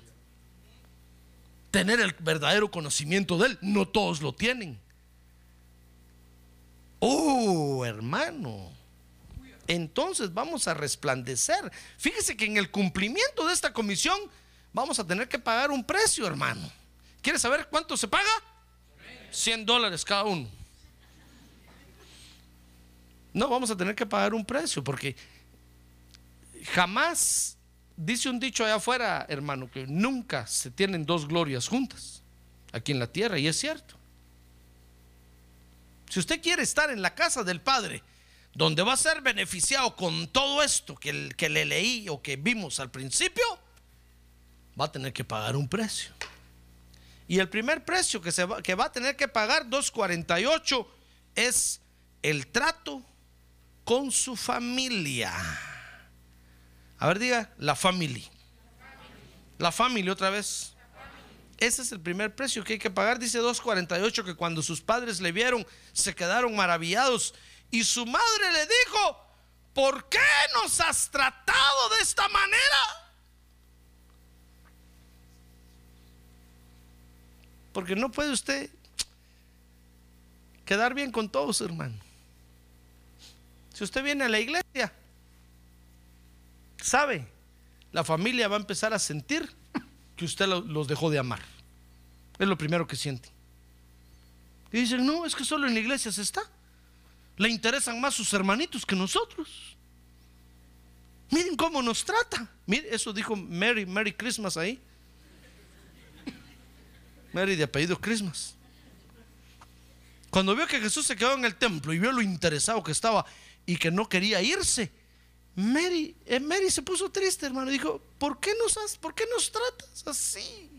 Tener el verdadero conocimiento de Él, no todos lo tienen. Oh, hermano. Entonces vamos a resplandecer. Fíjese que en el cumplimiento de esta comisión vamos a tener que pagar un precio, hermano. ¿Quiere saber cuánto se paga? 100 dólares cada uno. No, vamos a tener que pagar un precio porque jamás, dice un dicho allá afuera, hermano, que nunca se tienen dos glorias juntas aquí en la tierra y es cierto. Si usted quiere estar en la casa del Padre, donde va a ser beneficiado con todo esto que, que le leí o que vimos al principio, va a tener que pagar un precio. Y el primer precio que, se va, que va a tener que pagar 248 es el trato con su familia. A ver, diga, la familia. La familia otra vez. Ese es el primer precio que hay que pagar. Dice 2.48 que cuando sus padres le vieron se quedaron maravillados. Y su madre le dijo, ¿por qué nos has tratado de esta manera? Porque no puede usted quedar bien con todos, hermano. Si usted viene a la iglesia, sabe, la familia va a empezar a sentir que usted los dejó de amar. Es lo primero que siente. Y dicen, no, es que solo en la iglesia se está. Le interesan más sus hermanitos que nosotros. Miren cómo nos trata. Miren, eso dijo Mary, Merry Christmas ahí. Mary de apellido Christmas. Cuando vio que Jesús se quedó en el templo y vio lo interesado que estaba y que no quería irse, Mary, eh, Mary se puso triste, hermano. Dijo, ¿por qué nos, ¿por qué nos tratas así?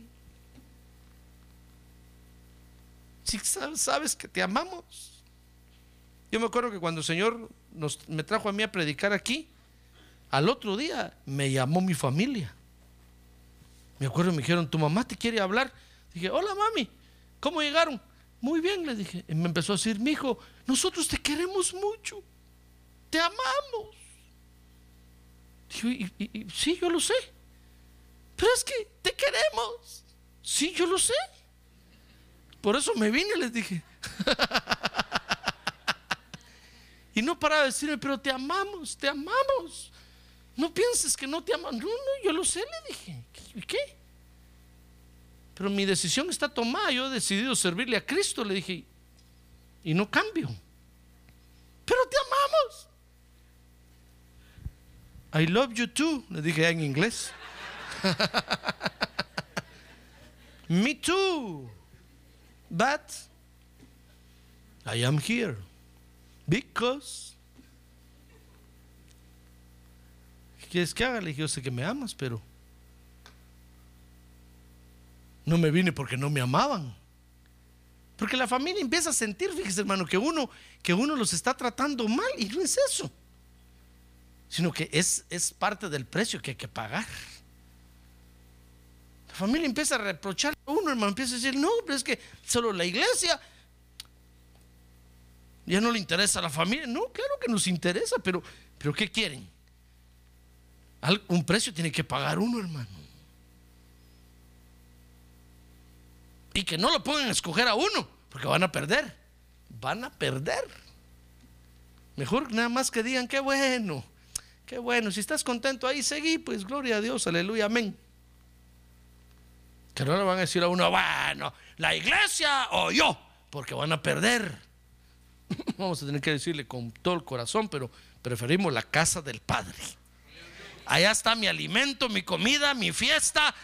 Si sabes que te amamos. Yo me acuerdo que cuando el Señor nos, me trajo a mí a predicar aquí, al otro día me llamó mi familia. Me acuerdo, me dijeron, tu mamá te quiere hablar. Dije, hola mami, ¿cómo llegaron? Muy bien, le dije. Y me empezó a decir, mi hijo, nosotros te queremos mucho. Te amamos. Dije, sí, yo lo sé. Pero es que te queremos. Sí, yo lo sé. Por eso me vine, les dije. y no para decirme, pero te amamos, te amamos. No pienses que no te amamos. No, no, yo lo sé, le dije. ¿Y qué? Pero mi decisión está tomada. Yo he decidido servirle a Cristo, le dije. Y no cambio. Pero te amamos. I love you too, le dije en inglés. Me too. But I am here because. ¿Qué quieres que haga? Le dije, yo sé que me amas, pero no me vine porque no me amaban. Porque la familia empieza a sentir, fíjese hermano, que uno, que uno los está tratando mal y no es eso. Sino que es, es parte del precio que hay que pagar. La familia empieza a reprochar a uno, hermano, empieza a decir, no, pero es que solo la iglesia ya no le interesa a la familia. No, claro que nos interesa, pero, pero ¿qué quieren? Un precio tiene que pagar uno, hermano. Y que no lo pongan a escoger a uno, porque van a perder. Van a perder. Mejor nada más que digan, qué bueno, qué bueno. Si estás contento ahí, seguí, pues gloria a Dios, aleluya, amén. Que no le van a decir a uno, bueno, la iglesia o yo, porque van a perder. Vamos a tener que decirle con todo el corazón, pero preferimos la casa del Padre. Allá está mi alimento, mi comida, mi fiesta.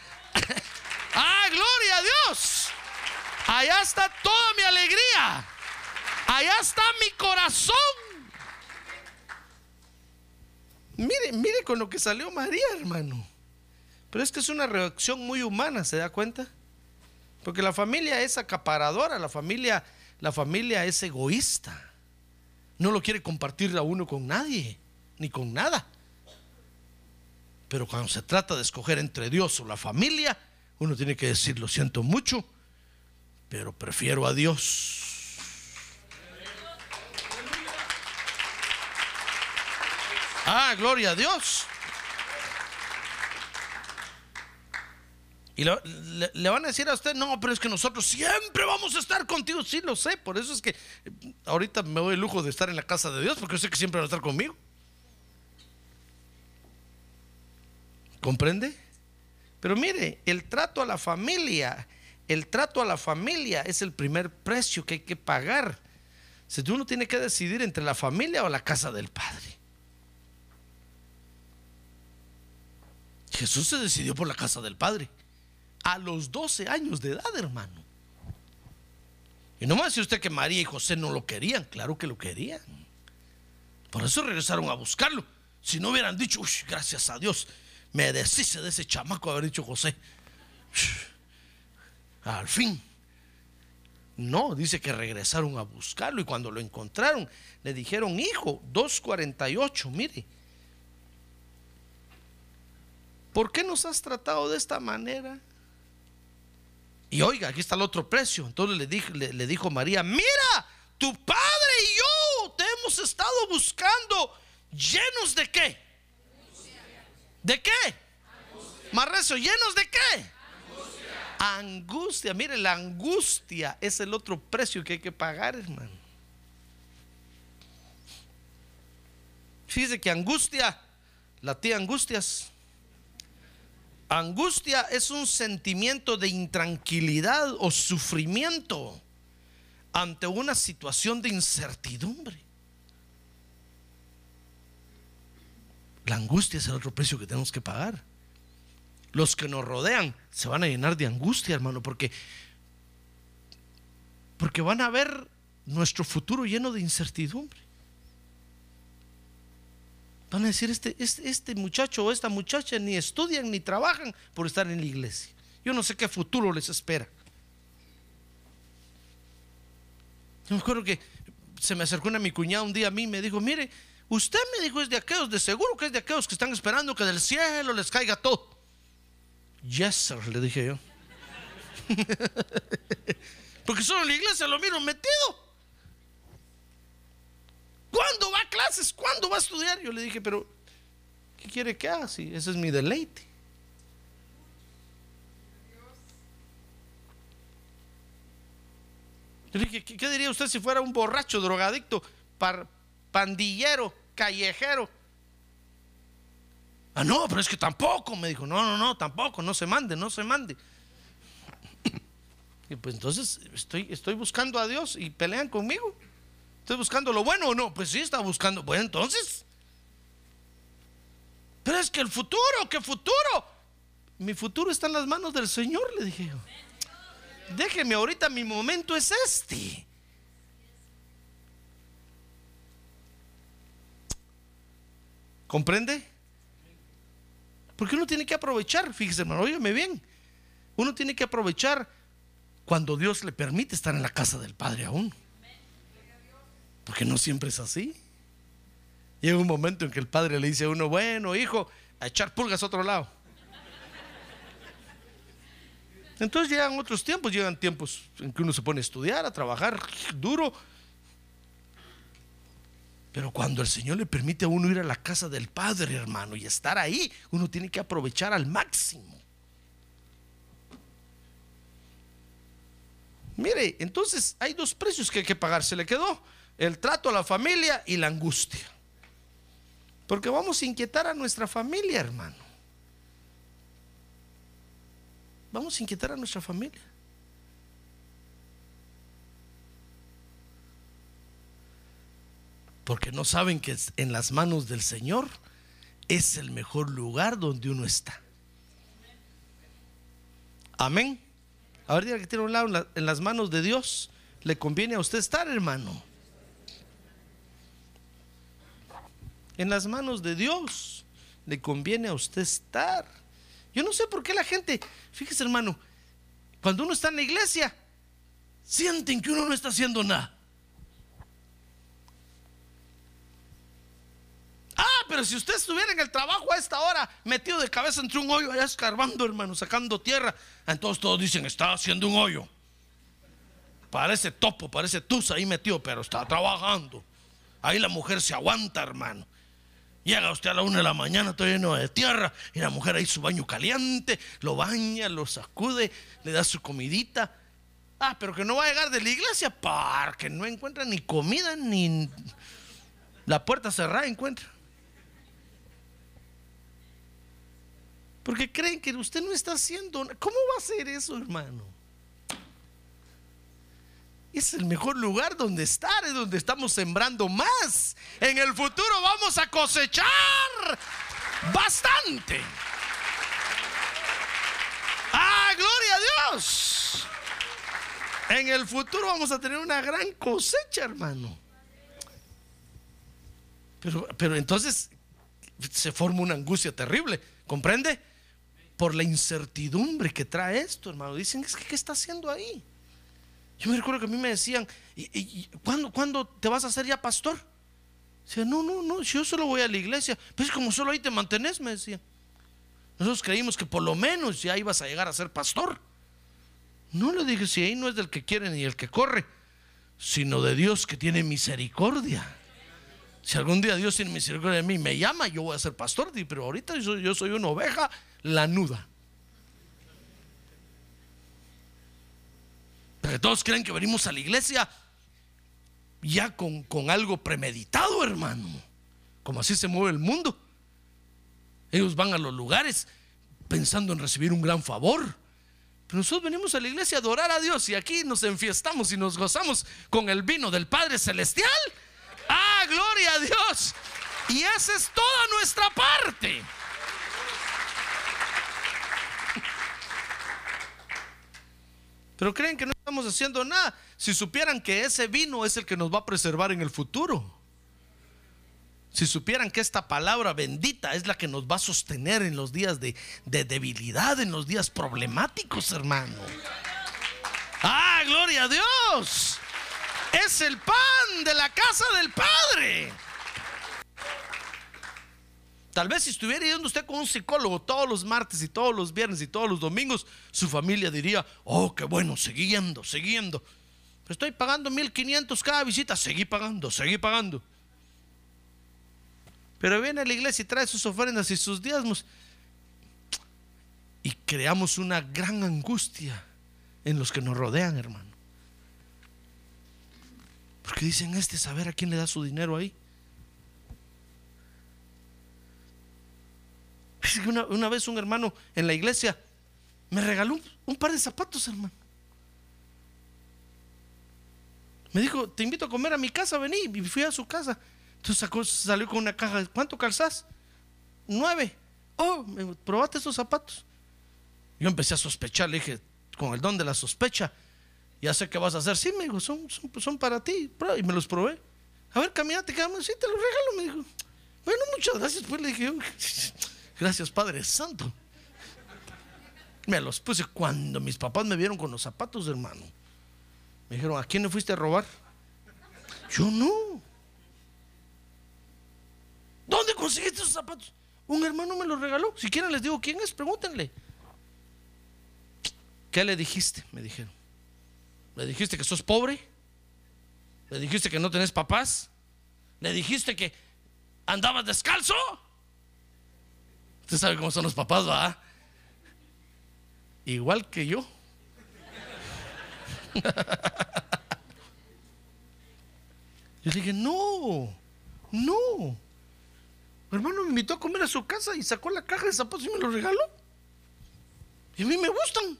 ah, gloria a Dios. Allá está toda mi alegría. Allá está mi corazón. Mire, mire con lo que salió María, hermano. Pero es que es una reacción muy humana, ¿se da cuenta? Porque la familia es acaparadora, la familia, la familia es egoísta. No lo quiere compartir a uno con nadie, ni con nada. Pero cuando se trata de escoger entre Dios o la familia, uno tiene que decir, lo siento mucho, pero prefiero a Dios. Ah, gloria a Dios. Y le- le van a decir a usted, no, pero es que nosotros siempre vamos a estar contigo. Sí, lo sé. Por eso es que eh, ahorita me doy el lujo de estar en la casa de Dios, porque yo sé que siempre va a estar conmigo. ¿Comprende? Pero mire, el trato a la familia, el trato a la familia es el primer precio que hay que pagar. Si uno tiene que decidir entre la familia o la casa del Padre. Jesús se decidió por la casa del Padre a los 12 años de edad, hermano. Y no me va a decir usted que María y José no lo querían, claro que lo querían. Por eso regresaron a buscarlo. Si no hubieran dicho, "Uy, gracias a Dios, me deshice de ese chamaco, haber dicho José. Al fin. No, dice que regresaron a buscarlo y cuando lo encontraron le dijeron, hijo, 248, mire. ¿Por qué nos has tratado de esta manera? Y oiga, aquí está el otro precio. Entonces le dijo, María, mira, tu padre y yo te hemos estado buscando llenos de qué? ¿De qué? Más recio, llenos de qué? Angustia. Mire, la angustia es el otro precio que hay que pagar, hermano. Fíjese que angustia, la tía angustias, angustia es un sentimiento de intranquilidad o sufrimiento ante una situación de incertidumbre. La angustia es el otro precio que tenemos que pagar. Los que nos rodean se van a llenar de angustia, hermano, porque porque van a ver nuestro futuro lleno de incertidumbre. Van a decir, este, este, este muchacho o esta muchacha ni estudian ni trabajan por estar en la iglesia. Yo no sé qué futuro les espera. Yo me acuerdo que se me acercó una mi cuñada un día a mí y me dijo, mire, usted me dijo es de aquellos, de seguro que es de aquellos que están esperando que del cielo les caiga todo. Yes, sir, le dije yo. Porque solo en la iglesia lo miro metido. ¿Cuándo va a clases? ¿Cuándo va a estudiar? Yo le dije, pero ¿qué quiere que haga? Si ese es mi deleite. ¿qué, qué diría usted si fuera un borracho, drogadicto, par- pandillero, callejero? Ah, no, pero es que tampoco, me dijo, no, no, no, tampoco, no se mande, no se mande. Y pues entonces estoy, estoy buscando a Dios y pelean conmigo. ¿Estoy buscando lo bueno o no? Pues sí, está buscando. Bueno, entonces. Pero es que el futuro, ¿qué futuro? Mi futuro está en las manos del Señor, le dije yo. Déjeme ahorita, mi momento es este. ¿Comprende? Porque uno tiene que aprovechar, fíjese hermano, óigame bien. Uno tiene que aprovechar cuando Dios le permite estar en la casa del Padre aún. Porque no siempre es así. Llega un momento en que el padre le dice a uno, bueno, hijo, a echar pulgas a otro lado. Entonces llegan otros tiempos, llegan tiempos en que uno se pone a estudiar, a trabajar duro. Pero cuando el Señor le permite a uno ir a la casa del Padre, hermano, y estar ahí, uno tiene que aprovechar al máximo. Mire, entonces hay dos precios que hay que pagar. Se le quedó el trato a la familia y la angustia. Porque vamos a inquietar a nuestra familia, hermano. Vamos a inquietar a nuestra familia. Porque no saben que en las manos del Señor es el mejor lugar donde uno está. Amén. A ver, diga que tiene un lado en, la- en las manos de Dios. Le conviene a usted estar, hermano. En las manos de Dios le conviene a usted estar. Yo no sé por qué la gente, fíjese hermano, cuando uno está en la iglesia, sienten que uno no está haciendo nada. Ah, pero si usted estuviera en el trabajo a esta hora, metido de cabeza entre un hoyo, allá escarbando, hermano, sacando tierra, entonces todos dicen, está haciendo un hoyo. Parece topo, parece tusa ahí metido, pero está trabajando. Ahí la mujer se aguanta, hermano. Llega usted a la una de la mañana, todo lleno de tierra, y la mujer ahí su baño caliente, lo baña, lo sacude, le da su comidita. Ah, pero que no va a llegar de la iglesia porque no encuentra ni comida ni la puerta cerrada encuentra. Porque creen que usted no está haciendo. ¿Cómo va a ser eso, hermano? Es el mejor lugar donde estar, es donde estamos sembrando más. En el futuro vamos a cosechar bastante. ¡Ah, gloria a Dios! En el futuro vamos a tener una gran cosecha, hermano. Pero, pero entonces se forma una angustia terrible, ¿comprende? Por la incertidumbre que trae esto, hermano. Dicen, es que, ¿qué está haciendo ahí? Yo me recuerdo que a mí me decían, ¿y, y- y cuándo, te vas a hacer ya pastor? Decía, no, no, no, si yo solo voy a la iglesia. Pues como solo ahí te mantenés, me decían. Nosotros creímos que por lo menos ya ibas a llegar a ser pastor. No le dije, si ahí no es del que quiere ni el que corre, sino de Dios que tiene misericordia. Si algún día Dios tiene misericordia de mí, me llama, yo voy a ser pastor, pero ahorita yo soy una oveja lanuda. Porque todos creen que venimos a la iglesia ya con, con algo premeditado, hermano. Como así se mueve el mundo. Ellos van a los lugares pensando en recibir un gran favor. Pero nosotros venimos a la iglesia a adorar a Dios y aquí nos enfiestamos y nos gozamos con el vino del Padre Celestial. ¡Ah, gloria a Dios! Y esa es toda nuestra parte. Pero creen que no estamos haciendo nada. Si supieran que ese vino es el que nos va a preservar en el futuro. Si supieran que esta palabra bendita es la que nos va a sostener en los días de, de debilidad, en los días problemáticos, hermano. Ah, gloria a Dios. Es el pan de la casa del Padre. Tal vez si estuviera yendo usted con un psicólogo todos los martes y todos los viernes y todos los domingos, su familia diría, oh, qué bueno, siguiendo, siguiendo. Estoy pagando 1500 cada visita, seguí pagando, seguí pagando. Pero viene a la iglesia y trae sus ofrendas y sus diezmos. Y creamos una gran angustia en los que nos rodean, hermano. Porque dicen, este saber a quién le da su dinero ahí. Fíjese que Una, una vez un hermano en la iglesia me regaló un, par de zapatos, hermano. Me dijo, te invito a comer a mi casa, vení. Y fui a su casa. Entonces salió con una caja. ¿Cuánto calzás? Nueve. Oh, probaste esos zapatos. Yo empecé a sospechar, le dije, con el don de la sospecha, ya sé qué vas a hacer. Sí, me dijo, son, son, para ti. Y me los probé. A ver, caminate, quedamos. Sí, te los regalo, me dijo. Bueno, muchas gracias. Pues le dije, gracias, Padre Santo. Me los puse cuando mis papás me vieron con los zapatos, hermano. Me dijeron, ¿a quién le fuiste a robar? Yo no. ¿Dónde conseguiste esos zapatos? Un hermano me los regaló. Si quieren les digo quién es, pregúntenle. ¿Qué le dijiste? Me dijeron. ¿Le dijiste que sos pobre? ¿Le dijiste que no tenés papás? ¿Le dijiste que andabas descalzo? Usted sabe cómo son los papás, ¿va? Igual que yo. Yo dije, no, no. Mi hermano me invitó a comer a su casa y sacó la caja de zapatos y me los regaló. Y a mí me gustan.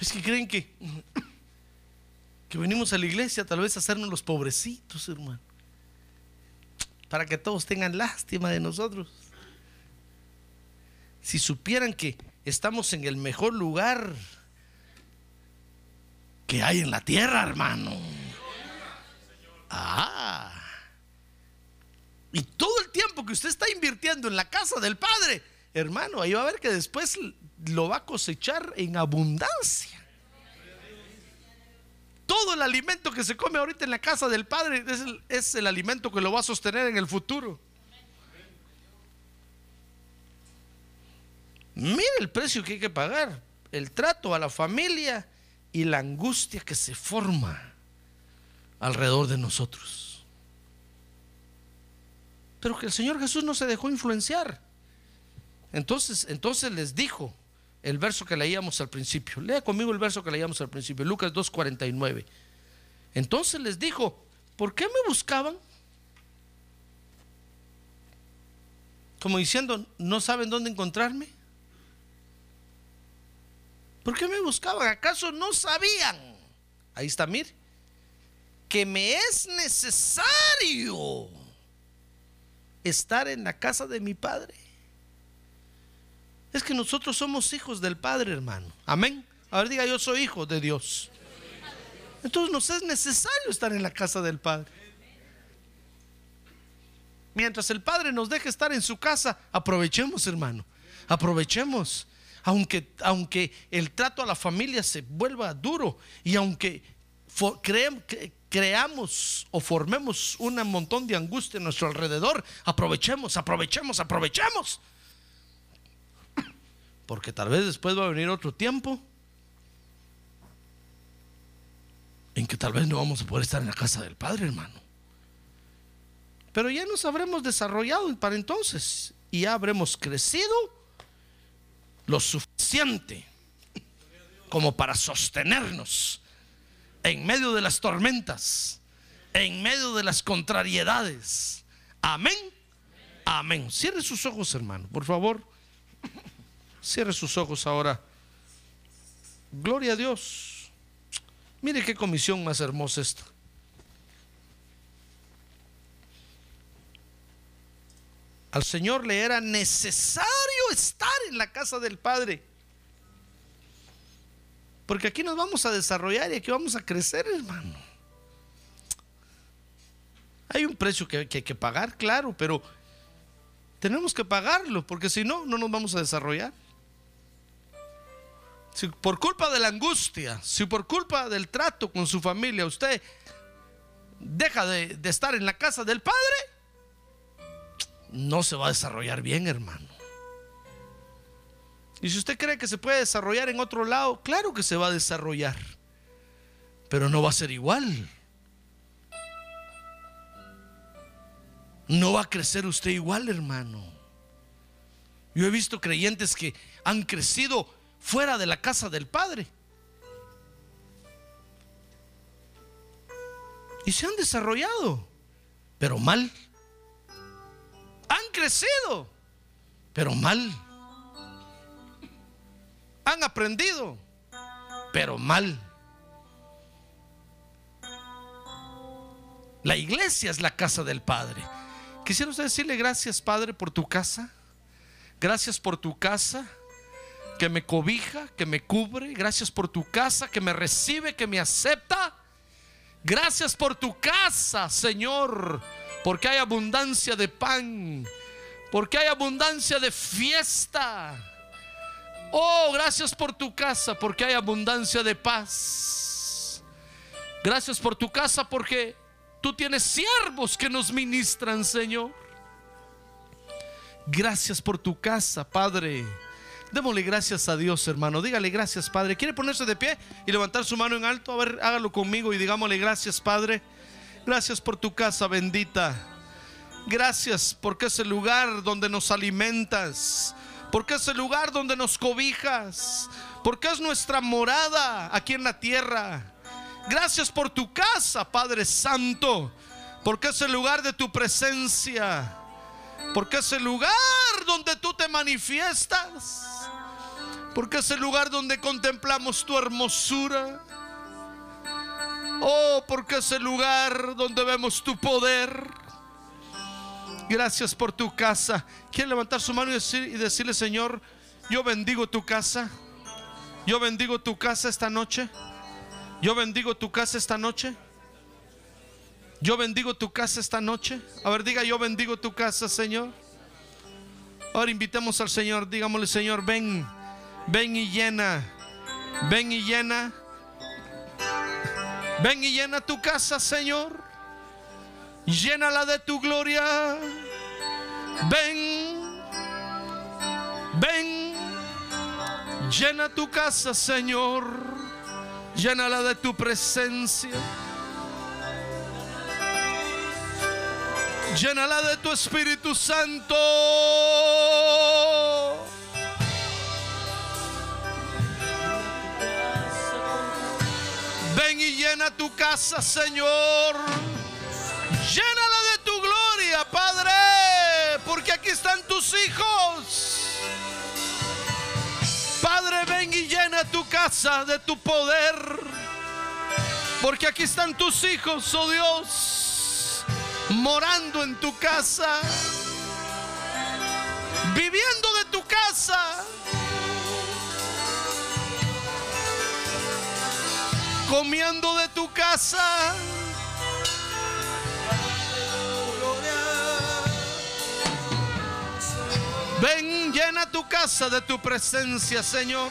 Es que creen que, que venimos a la iglesia tal vez a hacernos los pobrecitos, hermano. Para que todos tengan lástima de nosotros. Si supieran que estamos en el mejor lugar que hay en la tierra, hermano. Ah. Y todo el tiempo que usted está invirtiendo en la casa del Padre, hermano, ahí va a ver que después lo va a cosechar en abundancia. Todo el alimento que se come ahorita en la casa del Padre es el, es el alimento que lo va a sostener en el futuro. Mire el precio que hay que pagar, el trato a la familia y la angustia que se forma alrededor de nosotros. Pero que el Señor Jesús no se dejó influenciar. Entonces, entonces les dijo el verso que leíamos al principio. Lea conmigo el verso que leíamos al principio, Lucas 2:49. Entonces les dijo, ¿por qué me buscaban? Como diciendo, ¿no saben dónde encontrarme? ¿Por qué me buscaban? ¿Acaso no sabían? Ahí está, mir que me es necesario estar en la casa de mi padre. Es que nosotros somos hijos del Padre, hermano. Amén. A ver, diga, yo soy hijo de Dios. Entonces nos es necesario estar en la casa del Padre. Mientras el Padre nos deje estar en su casa, aprovechemos, hermano. Aprovechemos aunque, aunque el trato a la familia se vuelva duro y aunque creamos o formemos un montón de angustia a nuestro alrededor, aprovechemos, aprovechemos, aprovechemos. Porque tal vez después va a venir otro tiempo en que tal vez no vamos a poder estar en la casa del Padre, hermano. Pero ya nos habremos desarrollado para entonces y ya habremos crecido lo suficiente como para sostenernos en medio de las tormentas, en medio de las contrariedades. Amén. Amén. Cierre sus ojos, hermano, por favor. Cierre sus ojos ahora. Gloria a Dios. Mire qué comisión más hermosa esta. Al Señor le era necesario estar en la casa del Padre. Porque aquí nos vamos a desarrollar y aquí vamos a crecer, hermano. Hay un precio que, hay que pagar, claro, pero tenemos que pagarlo, porque si no, no nos vamos a desarrollar. Si por culpa de la angustia, si por culpa del trato con su familia usted deja de estar en la casa del Padre, no se va a desarrollar bien, hermano. Y si usted cree que se puede desarrollar en otro lado, claro que se va a desarrollar, pero no va a ser igual. No va a crecer usted igual, hermano. Yo he visto creyentes que han crecido fuera de la casa del Padre. Y se han desarrollado, pero mal han crecido, pero mal. Han aprendido, pero mal. La iglesia es la casa del Padre. Quisiera usted decirle gracias, Padre, por tu casa. Gracias por tu casa que me cobija, que me cubre. Gracias por tu casa que me recibe, que me acepta. Gracias por tu casa, Señor porque hay abundancia de pan, porque hay abundancia de fiesta. Oh, gracias por tu casa, porque hay abundancia de paz. Gracias por tu casa, porque tú tienes siervos que nos ministran, Señor. Gracias por tu casa, Padre. Démosle gracias a Dios, hermano. Dígale gracias, Padre. ¿Quiere ponerse de pie y levantar su mano en alto? A ver, hágalo conmigo y digámosle gracias, Padre. Gracias por tu casa bendita. Gracias porque es el lugar donde nos alimentas. Porque es el lugar donde nos cobijas. Porque es nuestra morada aquí en la tierra. Gracias por tu casa, Padre Santo. Porque es el lugar de tu presencia. Porque es el lugar donde tú te manifiestas. Porque es el lugar donde contemplamos tu hermosura. Oh, porque es el lugar donde vemos tu poder. Gracias por tu casa. ¿Quiere levantar su mano y, decir, y decirle, Señor, yo bendigo tu casa? Yo bendigo tu casa esta noche. Yo bendigo tu casa esta noche. Yo bendigo tu casa esta noche. A ver, diga, yo bendigo tu casa, Señor. Ahora invitemos al Señor, digámosle, Señor, ven, ven y llena, ven y llena, ven y llena tu casa, Señor. Llénala de tu gloria. Ven, ven, llena tu casa, Señor. Llénala de tu presencia. Llénala de tu Espíritu Santo. Ven y llena tu casa, Señor. Llénala de tu gloria, Padre, porque aquí están tus hijos. Padre, ven y llena tu casa de tu poder, porque aquí están tus hijos, oh Dios, morando en tu casa, viviendo de tu casa. Comiendo de tu casa. Ven, llena tu casa de tu presencia, Señor.